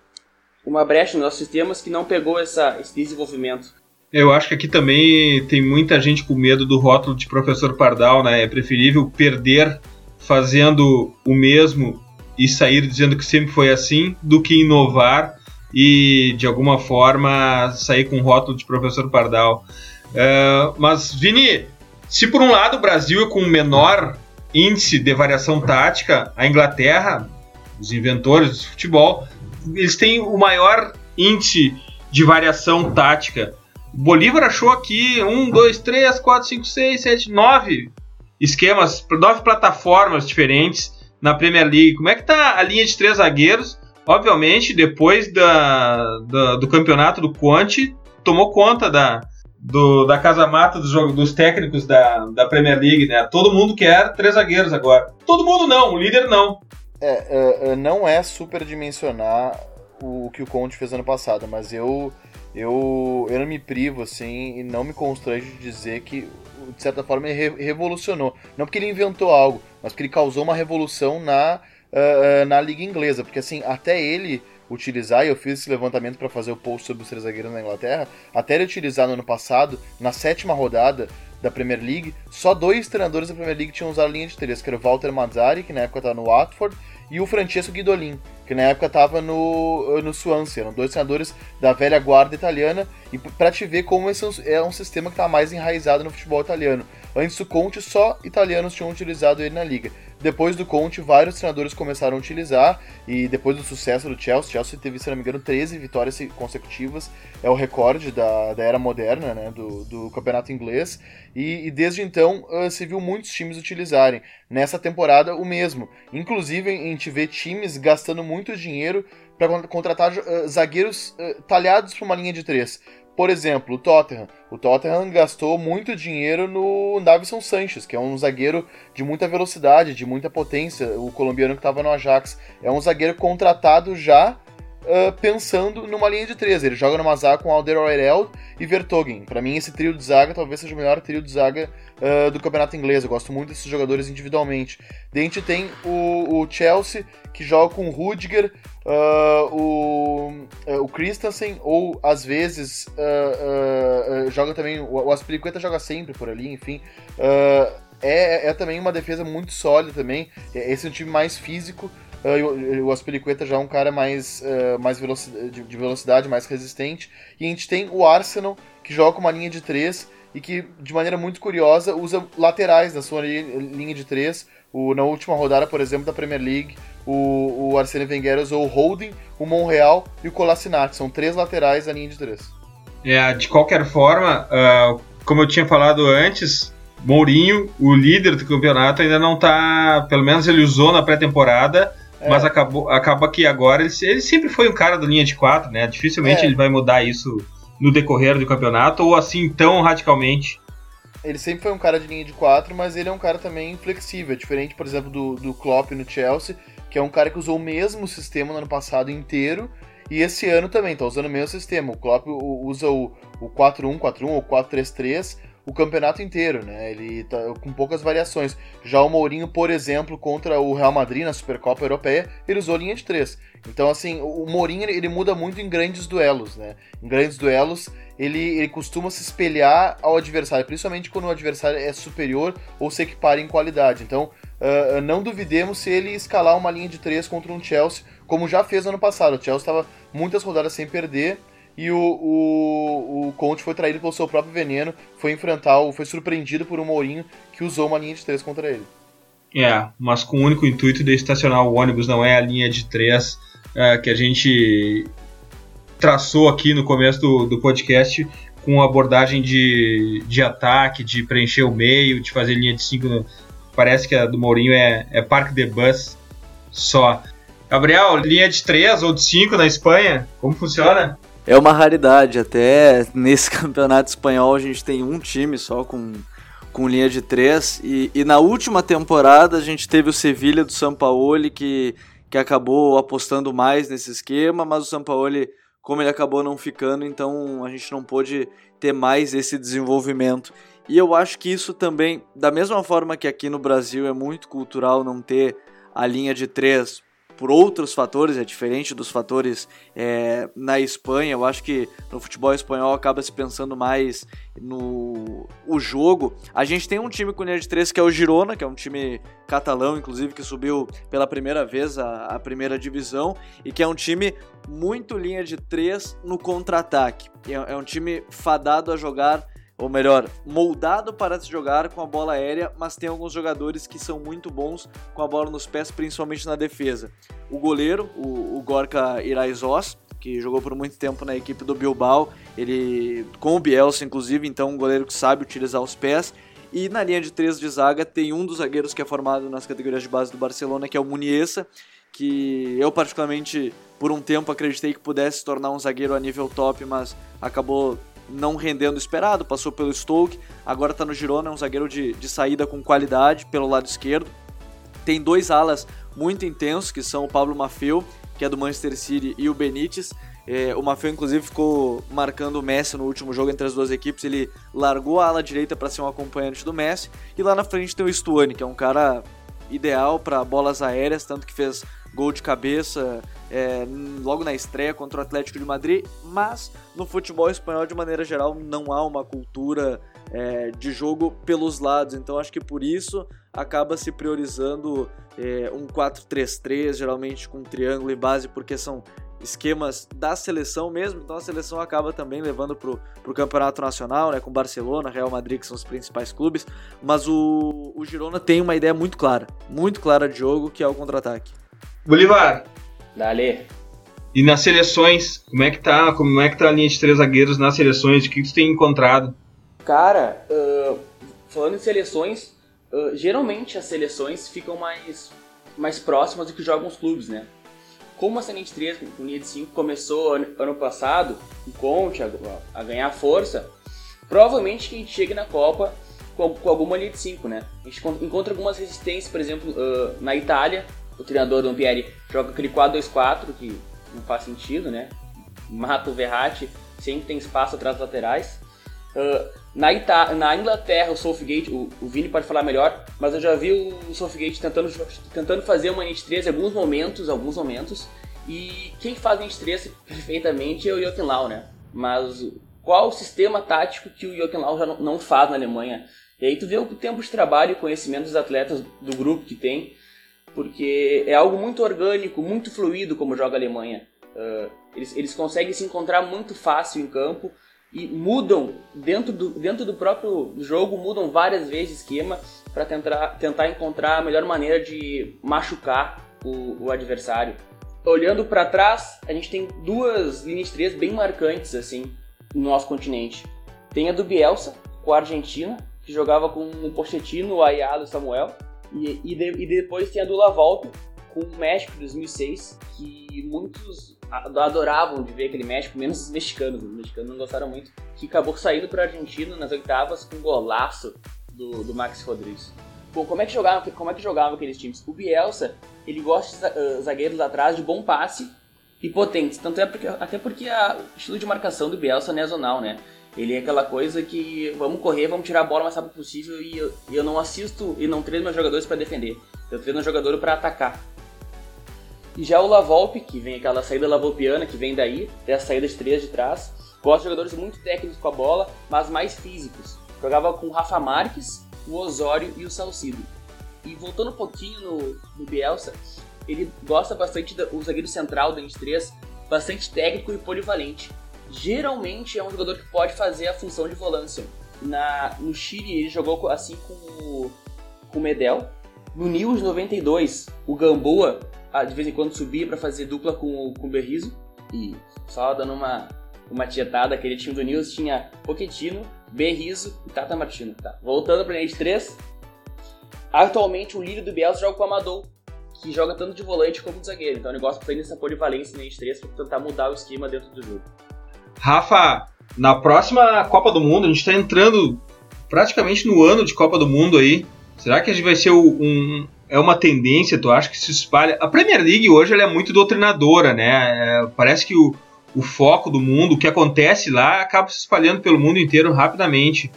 uma brecha nos nossos sistemas que não pegou essa, esse desenvolvimento. Eu acho que aqui também tem muita gente com medo do rótulo de professor Pardal, né? É preferível perder fazendo o mesmo e sair dizendo que sempre foi assim do que inovar e de alguma forma sair com o rótulo de professor Pardal. Uh, mas, Vini, se por um lado o Brasil é com menor índice de variação tática, a Inglaterra, os inventores do futebol, eles têm o maior índice de variação tática. Bolívar achou aqui um, dois, três, quatro, cinco, seis, sete, nove esquemas, nove plataformas diferentes na Premier League. Como é que tá a linha de três zagueiros? Obviamente, depois da, da- do campeonato do Conte, tomou conta da, do- da casa-mata dos, jogo- dos técnicos da, da Premier League, né? Todo mundo quer três zagueiros agora. Todo mundo não, o líder não. É, é, é, não é superdimensionar o, o que o Conte fez ano passado, mas eu, eu, eu não me privo, assim, e não me constrange de dizer que, de certa forma, ele re- revolucionou. Não porque ele inventou algo, mas porque ele causou uma revolução na, ah, na Liga Inglesa. Porque, assim, até ele utilizar, e eu fiz esse levantamento para fazer o post sobre os três zagueiros na Inglaterra, até ele utilizar no ano passado, na sétima rodada da Premier League, só dois treinadores da Premier League tinham usado a linha de três, que era o Walter Mazzari, que na época estava no Watford, e o Francesco Guidolin, que na época estava no, no Swansea. Eram dois treinadores da velha guarda italiana, e para te ver como esse é um sistema que está mais enraizado no futebol italiano. Antes do Conte, só italianos tinham utilizado ele na liga. Depois do Conte, vários treinadores começaram a utilizar, e depois do sucesso do Chelsea, Chelsea teve, se não me engano, 13 vitórias consecutivas, é o recorde da, da era moderna, né, do, do campeonato inglês, e, e desde então ah, se viu muitos times utilizarem. Nessa temporada, o mesmo. Inclusive, a gente vê times gastando muito dinheiro para contratar ah, zagueiros ah, talhados para uma linha de três. Por exemplo, o Tottenham. O Tottenham gastou muito dinheiro no Davison Sanchez, que é um zagueiro de muita velocidade, de muita potência, o colombiano que estava no Ajax. É um zagueiro contratado já ah, pensando numa linha de três. Ele joga numa zaga com Alderweireld e Vertonghen. Para mim, esse trio de zaga talvez seja o melhor trio de zaga ah, do campeonato inglês. Eu gosto muito desses jogadores individualmente. Daí a gente tem o, o Chelsea, que joga com Rudiger, ah, o, ah, o Christensen, ou às vezes ah, joga também. O, o Aspilicueta joga sempre por ali, enfim. Ah, é, é também uma defesa muito sólida também. É- Esse é um time mais físico. e o, Aspilicueta já é um cara mais, mais veloci- de, de velocidade, mais resistente. E a gente tem o Arsenal, que joga uma linha de três e que, de maneira muito curiosa, usa laterais na sua li- linha de três. O, na última rodada, por exemplo, da Premier League, o, o Arsene Wenger usou o Holding, o Monreal e o Kolasinac. São três laterais da linha de três. É, de qualquer forma, ah, como eu tinha falado antes, Mourinho, o líder do campeonato, ainda não tá. Pelo menos ele usou na pré-temporada, É. mas acabou, acaba que agora ele, ele sempre foi um cara da linha de quatro, né? Dificilmente É. ele vai mudar isso no decorrer do campeonato, ou assim tão radicalmente. Ele sempre foi um cara de linha de quatro, mas ele é um cara também flexível, diferente, por exemplo, do, do Klopp no Chelsea, que é um cara que usou o mesmo sistema no ano passado inteiro, e esse ano também tá usando o mesmo sistema. O Klopp usa o, o 4-1, 4-1 ou 4-3-3 o campeonato inteiro, né? Ele tá com poucas variações. Já o Mourinho, por exemplo, contra o Real Madrid na Supercopa Europeia, ele usou linha de três. Então, assim, o Mourinho ele muda muito em grandes duelos, né? Em grandes duelos, ele, ele costuma se espelhar ao adversário, principalmente quando o adversário é superior ou se equipara em qualidade. Então, ah, não duvidemos se ele escalar uma linha de três contra um Chelsea, como já fez no ano passado. O Chelsea estava muitas rodadas sem perder e o, o, o Conte foi traído pelo seu próprio veneno, foi enfrentar, foi surpreendido por um Mourinho que usou uma linha de três contra ele. É, mas com o único intuito de estacionar o ônibus, não é a linha de três é, que a gente traçou aqui no começo do, do podcast com abordagem de, de ataque, de preencher o meio, de fazer linha de cinco. Parece que a do Mourinho é, é parque de bus só. Gabriel, linha de três ou de cinco na Espanha, como funciona? É uma raridade, até nesse campeonato espanhol a gente tem um time só com, com linha de três. E, e na última temporada a gente teve o Sevilha do Sampaoli que, que acabou apostando mais nesse esquema, mas o Sampaoli, como ele acabou não ficando, então a gente não pôde ter mais esse desenvolvimento. E eu acho que isso também, da mesma forma que aqui no Brasil é muito cultural não ter a linha de três por outros fatores, é diferente dos fatores é, na Espanha. Eu acho que no futebol espanhol acaba se pensando mais no o jogo. A gente tem um time com linha de três que é o Girona, que é um time catalão, inclusive, que subiu pela primeira vez a, a primeira divisão e que é um time muito linha de três no contra-ataque. É, é um time fadado a jogar ou melhor, moldado para se jogar com a bola aérea, mas tem alguns jogadores que são muito bons com a bola nos pés, principalmente na defesa. O goleiro, o, o Gorka Iraizós, que jogou por muito tempo na equipe do Bilbao, ele com o Bielsa inclusive, então um goleiro que sabe utilizar os pés. E na linha de três de zaga tem um dos zagueiros que é formado nas categorias de base do Barcelona, que é o Muniesa, que eu particularmente por um tempo acreditei que pudesse se tornar um zagueiro a nível top, mas acabou não rendendo esperado, passou pelo Stoke, agora está no Girona, é um zagueiro de, de saída com qualidade pelo lado esquerdo. Tem dois alas muito intensos, que são o Pablo Maffeu, que é do Manchester City, e o Benítez. É, o Maffeu, inclusive, ficou marcando o Messi no último jogo entre as duas equipes. Ele largou a ala direita para ser um acompanhante do Messi. E lá na frente tem o Stuani, que é um cara ideal para bolas aéreas, tanto que fez gol de cabeça é, logo na estreia contra o Atlético de Madrid, mas no futebol espanhol, de maneira geral, não há uma cultura é, de jogo pelos lados, então acho que por isso acaba se priorizando é, um 4-3-3, geralmente com um triângulo e base, porque são esquemas da seleção mesmo, então a seleção acaba também levando para o campeonato nacional, né, com Barcelona, Real Madrid, que são os principais clubes, mas o, o Girona tem uma ideia muito clara, muito clara de jogo, que é o contra-ataque. Bolivar, Dale. e nas seleções, como é que tá? Como é que tá a linha de três zagueiros nas seleções? O que tu tem encontrado? Cara, uh, falando em seleções, uh, geralmente as seleções ficam mais, mais próximas do que jogam os clubes, né? Como a linha de 3 com linha de 5 começou ano, ano passado, o Conte a, a, ganhar força, provavelmente que a gente chegue na Copa com, com alguma linha de 5, né? A gente encontra algumas resistências, por exemplo, uh, na Itália, o treinador Dom Pieri joga aquele 4-2-4, que não faz sentido, né? Mata o Verratti, sempre tem espaço atrás dos laterais. Uh, na, Ita na Inglaterra, o Southgate, o, o Vini pode falar melhor, mas eu já vi o Southgate tentando, tentando fazer uma NT 3 em alguns momentos, alguns momentos, e quem faz NT 3 perfeitamente é o Joachim Lau, né? Mas qual o sistema tático que o Joachim Lau já não, não faz na Alemanha? E aí tu vê o tempo de trabalho e conhecimento dos atletas do grupo que tem, porque é algo muito orgânico, muito fluido como joga a Alemanha. Uh, eles, eles conseguem se encontrar muito fácil em campo e mudam dentro do, dentro do próprio jogo, mudam várias vezes esquema para tentar, tentar encontrar a melhor maneira de machucar o, o adversário. Olhando para trás, a gente tem duas linhas três bem marcantes assim no nosso continente. Tem a do Bielsa com a Argentina, que jogava com o Pochettino, o Ayala e o Samuel e, e, de, e depois tem a do Volta, com o México de 2006, que muitos adoravam de ver aquele México, menos os mexicanos. Os mexicanos não gostaram muito. Que acabou saindo para a Argentina nas oitavas com um golaço do, do Max Rodrigues. Bom, como é que jogava, como é que jogava aqueles times? O Bielsa, ele gosta de zagueiros atrás de bom passe e potentes. Tanto é porque, até porque o estilo de marcação do Bielsa não é zonal, né? Ele é aquela coisa que vamos correr, vamos tirar a bola o mais rápido possível e eu, eu não assisto e não treino meus jogadores para defender. Eu treino o jogador para atacar. E já o Lavolpe, que vem aquela saída lavolpiana que vem daí, tem a saída de três de trás, gosta de jogadores muito técnicos com a bola, mas mais físicos. Jogava com o Rafa Marques, o Osório e o Salcido. E voltando um pouquinho no, no Bielsa, ele gosta bastante do zagueiro central do 23, bastante técnico e polivalente geralmente é um jogador que pode fazer a função de volância. Na, no Chile ele jogou assim com o, com o Medel. No News 92, o Gamboa de vez em quando subia para fazer dupla com, com o Berrizo. E só dando uma, uma tietada, aquele time do News tinha Pochettino, Berrizo e Tata Martino. Tá. Voltando para a de 3, atualmente o líder do Bielsa joga com o Amadou, que joga tanto de volante como de zagueiro. Então o negócio tem essa polivalência na de 3 para tentar mudar o esquema dentro do jogo. Rafa, na próxima Copa do Mundo, a gente está entrando praticamente no ano de Copa do Mundo aí. Será que a gente vai ser um, é uma tendência, tu acha que se espalha? A Premier League hoje ela é muito doutrinadora, né? É, parece que o, o foco do mundo, o que acontece lá, acaba se espalhando pelo mundo inteiro rapidamente.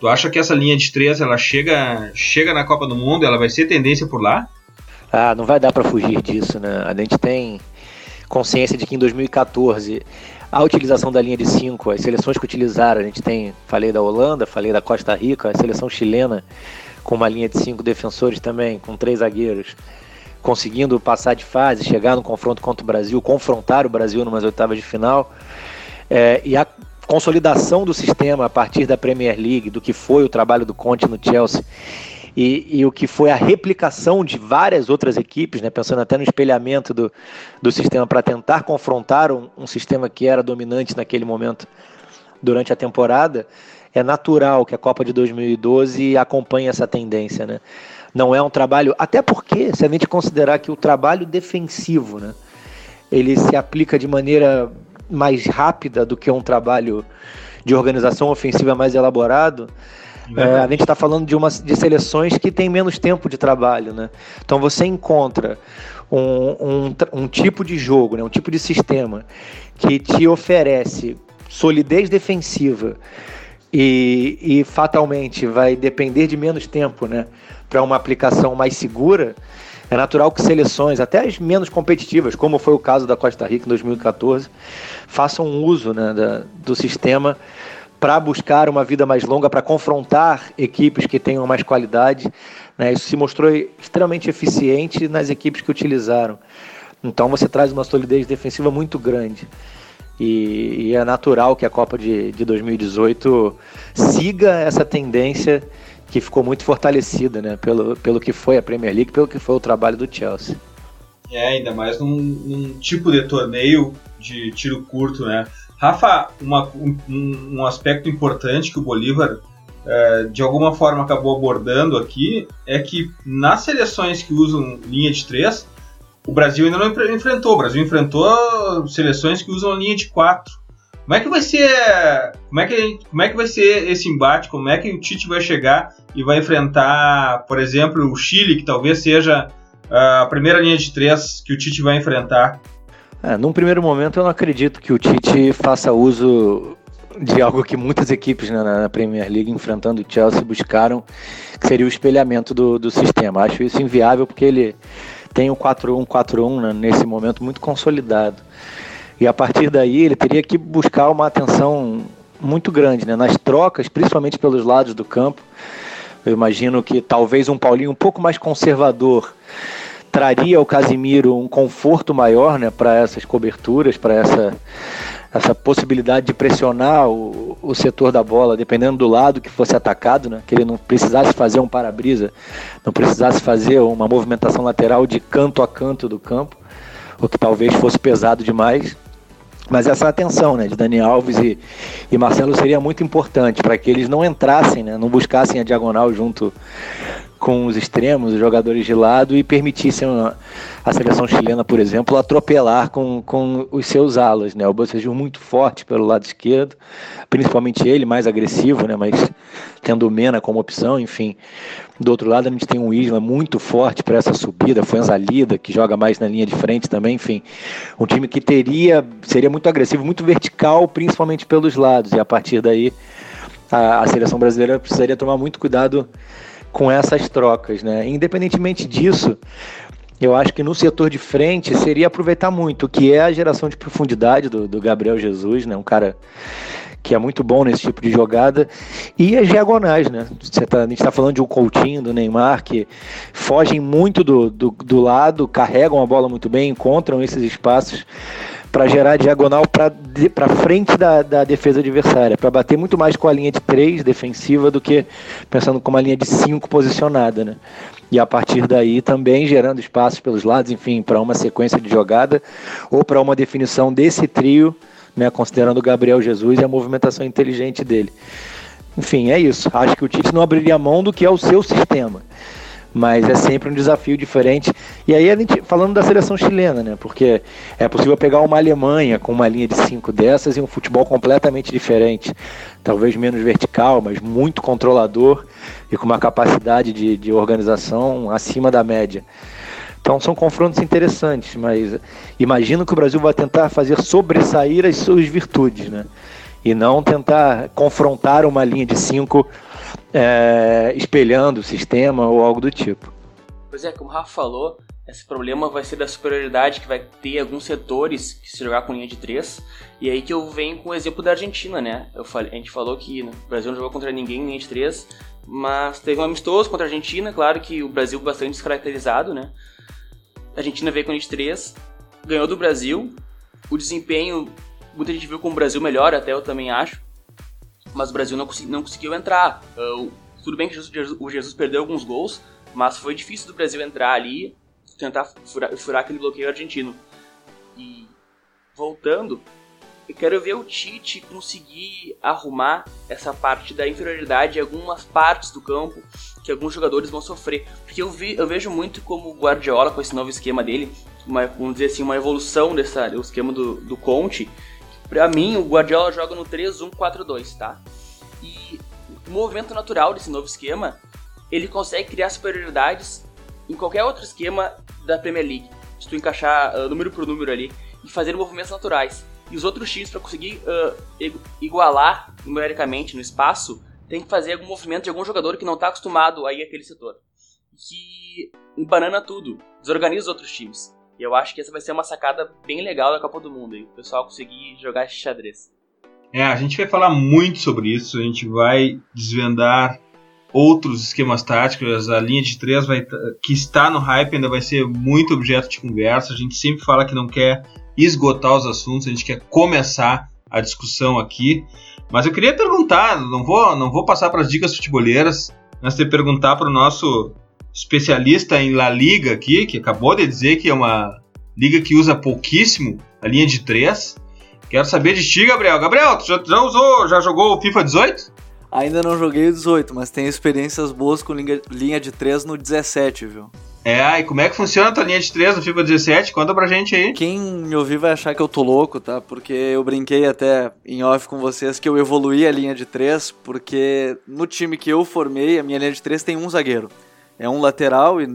Tu acha que essa linha de três ela chega, chega na Copa do Mundo, ela vai ser tendência por lá? Ah, não vai dar para fugir disso, né? A gente tem consciência de que em 2014 a utilização da linha de 5, as seleções que utilizaram, a gente tem, falei da Holanda, falei da Costa Rica, a seleção chilena com uma linha de cinco defensores também, com três zagueiros, conseguindo passar de fase, chegar no confronto contra o Brasil, confrontar o Brasil numas oitavas de final. É, e a consolidação do sistema a partir da Premier League, do que foi o trabalho do Conte no Chelsea e, e, o que foi a replicação de várias outras equipes, né, pensando até no espelhamento do, do sistema para tentar confrontar um, um, sistema que era dominante naquele momento durante a temporada, é natural que a Copa de 2012 acompanhe essa tendência. Né? Não é um trabalho, até porque, se a gente considerar que o trabalho defensivo, né, ele se aplica de maneira mais rápida do que um trabalho de organização ofensiva mais elaborado, é, a gente está falando de, uma, de seleções que têm menos tempo de trabalho, né? Então você encontra um, um, um tipo de jogo, né? um tipo de sistema que te oferece solidez defensiva e, e fatalmente vai depender de menos tempo, né? Para uma aplicação mais segura, é natural que seleções, até as menos competitivas, como foi o caso da Costa Rica em 2014, façam uso né, da, do sistema para buscar uma vida mais longa, para confrontar equipes que tenham mais qualidade. Né? Isso se mostrou extremamente eficiente nas equipes que utilizaram. Então você traz uma solidez defensiva muito grande. E, e é natural que a Copa de, de 2018 siga essa tendência que ficou muito fortalecida né? pelo, pelo que foi a Premier League, pelo que foi o trabalho do Chelsea. É, ainda mais num, num tipo de torneio de tiro curto, né? Rafa, uma, um, um, aspecto importante que o Bolívar é, de alguma forma acabou abordando aqui é que nas seleções que usam linha de três, o Brasil ainda não enfrentou. O Brasil enfrentou seleções que usam linha de quatro. Como é que vai ser? Como é que, como é que vai ser esse embate? Como é que o Tite vai chegar e vai enfrentar, por exemplo, o Chile, que talvez seja a primeira linha de três que o Tite vai enfrentar? É, num primeiro momento, eu não acredito que o Tite faça uso de algo que muitas equipes né, na Premier League enfrentando o Chelsea buscaram, que seria o espelhamento do, do sistema. Acho isso inviável porque ele tem o 4-1-4-1 né, nesse momento muito consolidado. E a partir daí ele teria que buscar uma atenção muito grande né, nas trocas, principalmente pelos lados do campo. Eu imagino que talvez um Paulinho um pouco mais conservador traria ao Casimiro um conforto maior né, para essas coberturas, para essa, essa possibilidade de pressionar o, o setor da bola, dependendo do lado que fosse atacado, né, que ele não precisasse fazer um para-brisa, não precisasse fazer uma movimentação lateral de canto a canto do campo, o que talvez fosse pesado demais. Mas essa atenção né, de Dani Alves e, e Marcelo seria muito importante para que eles não entrassem, né, não buscassem a diagonal junto com os extremos, os jogadores de lado e permitissem a seleção chilena, por exemplo, atropelar com, com os seus alas, né? O Bocejú muito forte pelo lado esquerdo, principalmente ele, mais agressivo, né? Mas tendo o Mena como opção, enfim. Do outro lado a gente tem um Isla muito forte para essa subida, Fuenzalida, que joga mais na linha de frente também, enfim. Um time que teria, seria muito agressivo, muito vertical, principalmente pelos lados, e a partir daí a, a seleção brasileira precisaria tomar muito cuidado com essas trocas, né? Independentemente disso, eu acho que no setor de frente seria aproveitar muito, que é a geração de profundidade do, do Gabriel Jesus, né? Um cara que é muito bom nesse tipo de jogada, e as diagonais, né? Tá, a gente está falando de um Coutinho, do Neymar, que fogem muito do, do, do lado, carregam a bola muito bem, encontram esses espaços para gerar diagonal para frente da, da defesa adversária, para bater muito mais com a linha de 3 defensiva do que pensando com uma linha de 5 posicionada, né? E a partir daí também gerando espaços pelos lados, enfim, para uma sequência de jogada ou para uma definição desse trio, né, considerando o Gabriel Jesus e a movimentação inteligente dele. Enfim, é isso. Acho que o Tite não abriria mão do que é o seu sistema mas é sempre um desafio diferente. E aí a gente falando da seleção chilena, né? Porque é possível pegar uma Alemanha com uma linha de cinco dessas e um futebol completamente diferente, talvez menos vertical, mas muito controlador e com uma capacidade de, de organização acima da média. Então são confrontos interessantes, mas imagino que o Brasil vai tentar fazer sobressair as suas virtudes, né? E não tentar confrontar uma linha de cinco é, espelhando o sistema ou algo do tipo. Pois é, como o Rafa falou, esse problema vai ser da superioridade que vai ter alguns setores que se jogar com linha de 3. E aí que eu venho com o exemplo da Argentina, né? Eu falei, a gente falou que o Brasil não jogou contra ninguém em linha de 3, mas teve um amistoso contra a Argentina, claro que o Brasil bastante descaracterizado, né? A Argentina veio com linha de 3, ganhou do Brasil. O desempenho, muita gente viu como o Brasil melhor, até eu também acho mas o Brasil não, consegui, não conseguiu entrar. Uh, tudo bem que o Jesus perdeu alguns gols, mas foi difícil do Brasil entrar ali, tentar furar, furar aquele bloqueio argentino. E voltando, eu quero ver o Tite conseguir arrumar essa parte da inferioridade em algumas partes do campo que alguns jogadores vão sofrer. Porque eu, vi, eu vejo muito como o Guardiola, com esse novo esquema dele, uma, vamos dizer assim, uma evolução dessa, do esquema do, do Conte. Pra mim, o Guardiola joga no 3-1-4-2, tá? E o movimento natural desse novo esquema, ele consegue criar superioridades em qualquer outro esquema da Premier League. Se tu encaixar uh, número por número ali e fazer movimentos naturais. E os outros times, para conseguir uh, igualar numericamente no espaço, tem que fazer algum movimento de algum jogador que não está acostumado a ir àquele setor. Que embanana tudo, desorganiza os outros times. E eu acho que essa vai ser uma sacada bem legal da Copa do Mundo, o pessoal conseguir jogar esse xadrez. É, a gente vai falar muito sobre isso, a gente vai desvendar outros esquemas táticos, a linha de três vai, que está no hype ainda vai ser muito objeto de conversa. A gente sempre fala que não quer esgotar os assuntos, a gente quer começar a discussão aqui. Mas eu queria perguntar, não vou, não vou passar para as dicas futeboleiras, mas te perguntar para o nosso especialista em La Liga aqui, que acabou de dizer que é uma liga que usa pouquíssimo a linha de três. Quero saber de ti, Gabriel. Gabriel, tu já, já usou, já jogou o FIFA 18? Ainda não joguei o 18, mas tenho experiências boas com linha de 3 no 17, viu? É, e como é que funciona a tua linha de 3 no FIFA 17? Conta pra gente aí. Quem me ouvir vai achar que eu tô louco, tá? Porque eu brinquei até em off com vocês que eu evoluí a linha de 3, porque no time que eu formei, a minha linha de 3 tem um zagueiro. É um lateral e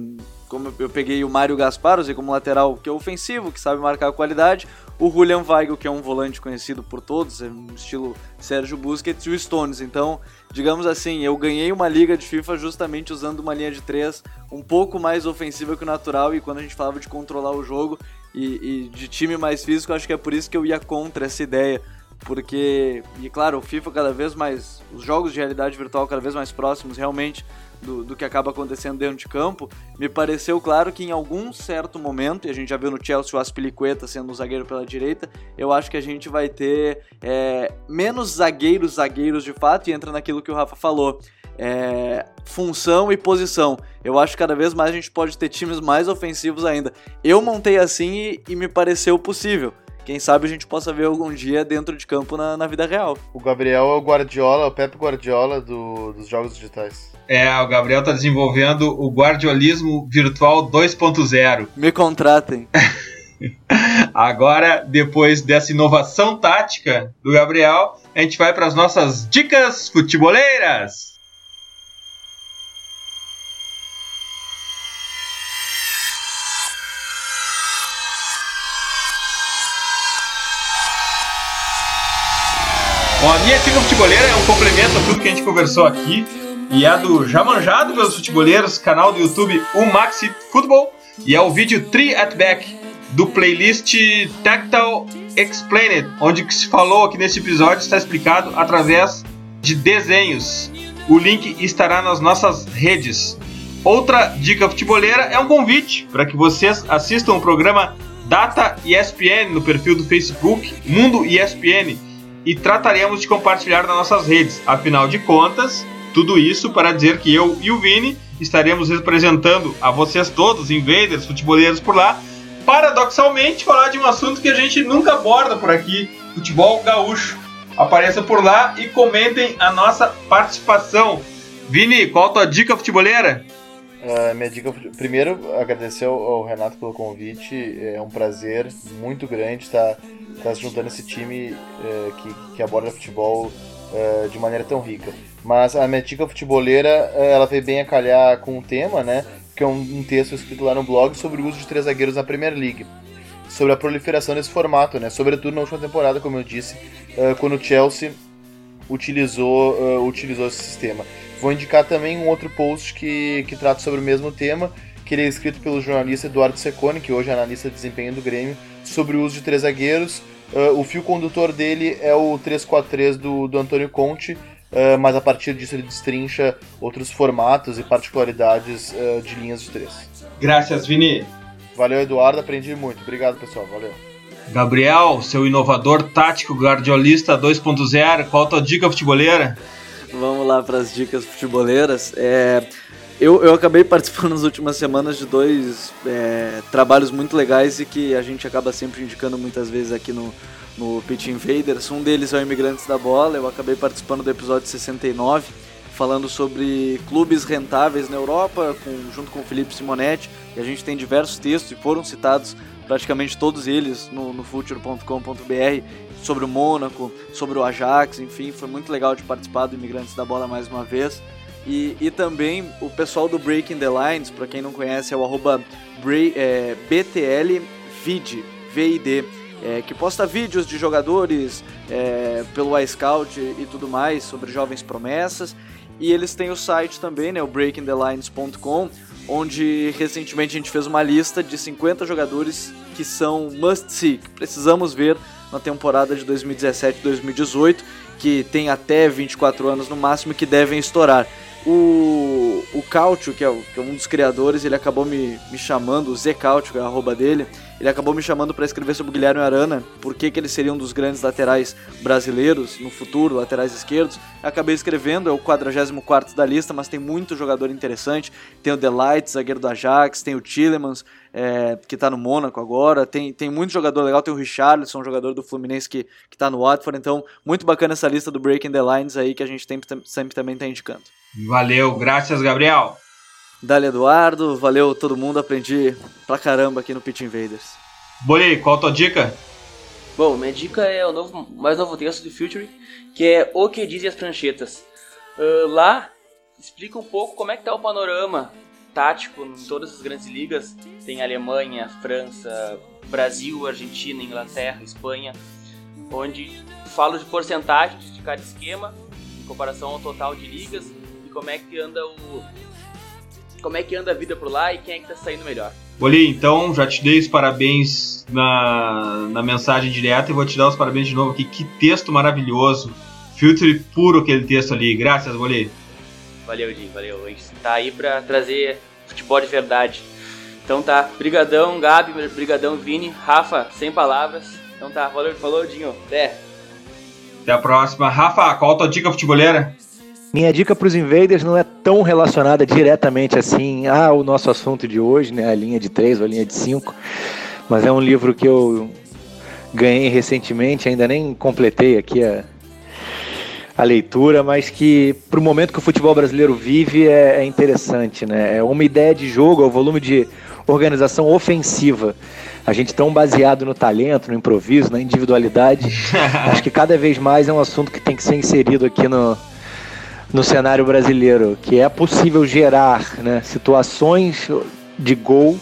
como eu peguei o Mário Gaspar, usei como lateral que é ofensivo, que sabe marcar qualidade, o Julian Weigl, que é um volante conhecido por todos, é um estilo Sérgio Busquets, e o Stones. Então, digamos assim, eu ganhei uma liga de FIFA justamente usando uma linha de três um pouco mais ofensiva que o natural, e quando a gente falava de controlar o jogo e, e de time mais físico, acho que é por isso que eu ia contra essa ideia. Porque, e claro, o FIFA cada vez mais, os jogos de realidade virtual cada vez mais próximos, realmente do, do, que acaba acontecendo dentro de campo, me pareceu claro que em algum certo momento, e a gente já viu no Chelsea o Aspilicueta sendo um zagueiro pela direita, eu acho que a gente vai ter é, menos zagueiros, zagueiros de fato, e entra naquilo que o Rafa falou. É, função e posição. Eu acho que cada vez mais a gente pode ter times mais ofensivos ainda. Eu montei assim e, e me pareceu possível. Quem sabe a gente possa ver algum dia dentro de campo na, na vida real. O Gabriel é o Guardiola, o Pepe Guardiola do, dos jogos digitais. É, o Gabriel está desenvolvendo o guardiolismo virtual 2.0. Me contratem. Agora, depois dessa inovação tática do Gabriel, a gente vai para as nossas dicas futeboleiras. Bom, a minha dica futeboleira é um complemento a tudo que a gente conversou aqui e é do já manjado pelos futeboleiros, canal do YouTube O Maxi Futebol, e é o vídeo 3 at Back do playlist Tactile Explained, onde que se falou aqui nesse episódio está explicado através de desenhos. O link estará nas nossas redes. Outra dica futeboleira é um convite para que vocês assistam o programa Data ESPN no perfil do Facebook Mundo ESPN e trataremos de compartilhar nas nossas redes. Afinal de contas, tudo isso para dizer que eu e o Vini estaremos representando a vocês todos, invaders, futeboleiros por lá, paradoxalmente falar de um assunto que a gente nunca aborda por aqui, futebol gaúcho. Apareça por lá e comentem a nossa participação. Vini, qual a tua dica futeboleira? Uh, minha dica, primeiro, agradecer ao, Renato pelo convite. É um prazer muito grande estar, estar juntando esse time uh, que, que aborda futebol uh, de maneira tão rica. Mas a dica futeboleira, ela veio bem a calhar com o tema, né? Que é um, um, texto escrito lá no blog sobre o uso de três zagueiros na Premier League. Sobre a proliferação desse formato, né? Sobretudo na última temporada, como eu disse, uh, quando o Chelsea utilizou, uh, utilizou esse sistema. Vou indicar também um outro post que, que trata sobre o mesmo tema, que ele é escrito pelo jornalista Eduardo Secone, que hoje é analista de desempenho do Grêmio, sobre o uso de três zagueiros. Uh, o fio condutor dele é o 3-4-3 do, do Antônio Conte, uh, mas a partir disso ele destrincha outros formatos e particularidades uh, de linhas de três. Graças, Vini. Valeu, Eduardo, aprendi muito. Obrigado, pessoal. Valeu. Gabriel, seu inovador tático guardiolista 2.0, qual a tua dica futeboleira? Vamos lá para as dicas futeboleiras. É, eu, eu acabei participando nas últimas semanas de dois é, trabalhos muito legais e que a gente acaba sempre indicando muitas vezes aqui no, no Pitch Invaders. Um deles é o Imigrantes da Bola, eu acabei participando do episódio 69, falando sobre clubes rentáveis na Europa, com, junto com o Felipe Simonetti, e a gente tem diversos textos e foram citados praticamente todos eles no, no future.com.br sobre o Mônaco, sobre o Ajax, enfim, foi muito legal de participar do Imigrantes da Bola mais uma vez. E, e também o pessoal do Breaking the Lines, para quem não conhece, é o arroba é, BTLVID, VID, é, que posta vídeos de jogadores é, pelo iScout e tudo mais sobre jovens promessas. E eles têm o site também, né, o breakingthelines.com, onde recentemente a gente fez uma lista de 50 jogadores que são must see, que precisamos ver na temporada de 2017-2018, que tem até 24 anos no máximo que devem estourar. O, o Cautio, que é, que é um dos criadores, ele acabou me, me chamando, o Z Cautio, que é a arroba dele, ele acabou me chamando para escrever sobre o Guilherme Arana, por que, ele seria um dos grandes laterais brasileiros no futuro, laterais esquerdos. Eu acabei escrevendo, é o 44 da lista, mas tem muito jogador interessante. Tem o Delight, zagueiro do Ajax, tem o Tillemans, é, que está no Mônaco agora, tem, tem muito jogador legal, tem o Richarlison, jogador do Fluminense que, que tá no Watford, então muito bacana essa lista do Breaking the Lines aí que a gente sempre, sempre também está indicando. Valeu, graças, Gabriel. Dali Eduardo, valeu todo mundo, aprendi pra caramba aqui no Pitch Invaders. Boli, qual a tua dica? Bom, minha dica é o novo, mais novo texto do Future, que é O que dizem as pranchetas. Uh, lá explica um pouco como é que tá o panorama tático em todas as grandes ligas. Tem Alemanha, França, Brasil, Argentina, Inglaterra, Espanha, onde falo de porcentagens de cada esquema em comparação ao total de ligas como é que anda o. Como é que anda a vida por lá e quem é que tá saindo melhor. Boli, então já te dei os parabéns na, na mensagem direta e vou te dar os parabéns de novo aqui. Que texto maravilhoso. Filtre puro aquele texto ali. Graças, Boli. Valeu, Jim, valeu. A gente tá aí pra trazer futebol de verdade. Então tá, brigadão Gabi, brigadão Vini, Rafa, sem palavras. Então tá, valeu, falou, Dinho. Até. Até a próxima. Rafa, qual a tua dica futebolera? Minha dica para os invaders não é tão relacionada diretamente assim ao nosso assunto de hoje, né, a linha de 3 ou a linha de 5, mas é um livro que eu ganhei recentemente, ainda nem completei aqui a, a leitura, mas que para o momento que o futebol brasileiro vive é, é interessante. Né? É uma ideia de jogo, é o volume de organização ofensiva. A gente tão baseado no talento, no improviso, na individualidade. Acho que cada vez mais é um assunto que tem que ser inserido aqui no, no cenário brasileiro, que é possível gerar né, situações de gol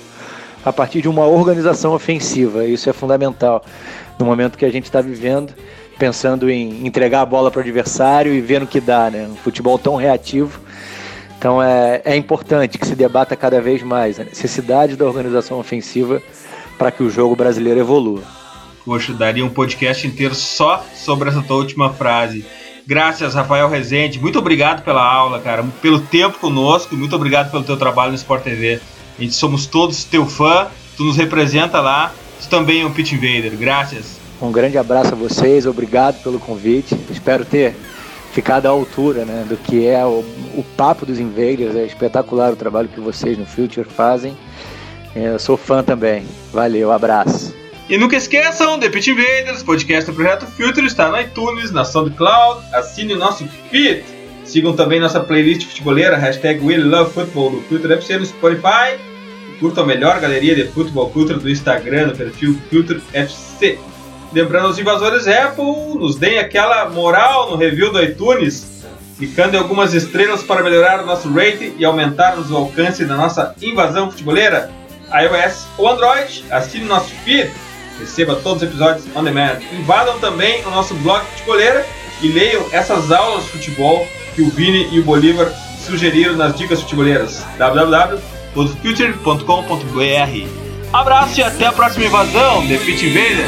a partir de uma organização ofensiva. Isso é fundamental no momento que a gente está vivendo, pensando em entregar a bola para o adversário e vendo o que dá, né? Um futebol tão reativo. Então é, é importante que se debata cada vez mais a necessidade da organização ofensiva para que o jogo brasileiro evolua. Poxa, daria um podcast inteiro só sobre essa tua última frase. Graças, Rafael Rezende. Muito obrigado pela aula, cara. Pelo tempo conosco. Muito obrigado pelo teu trabalho no Sport TV. A gente somos todos teu fã. Tu nos representa lá. Tu também é um Pit Invader. Graças. Um grande abraço a vocês. Obrigado pelo convite. Espero ter ficado à altura né, do que é o, o papo dos Invaders. É espetacular o trabalho que vocês no Future fazem. Eu sou fã também. Valeu, abraço. E nunca esqueçam, The Pit Invaders, podcast do Projeto Filtro, está no iTunes, na SoundCloud, assine o nosso feed. Sigam também nossa playlist futeboleira, hashtag WeLoveFootball do Filtro FC no Spotify. Curtam a melhor galeria de futebol cultura do Instagram, no perfil Filtro FC. Lembrando os invasores Apple, nos deem aquela moral no review do iTunes, clicando em algumas estrelas para melhorar o nosso rating e aumentarmos o alcance da nossa invasão futeboleira. iOS ou Android, assine nosso feed Receba todos os episódios on demand. Invadam também o nosso blog Futebolera e leiam essas aulas de futebol que o Vini e o Bolívar sugeriram nas dicas futeboleiras. www.future.com.br Abraço e até a próxima invasão, The Fit Invader!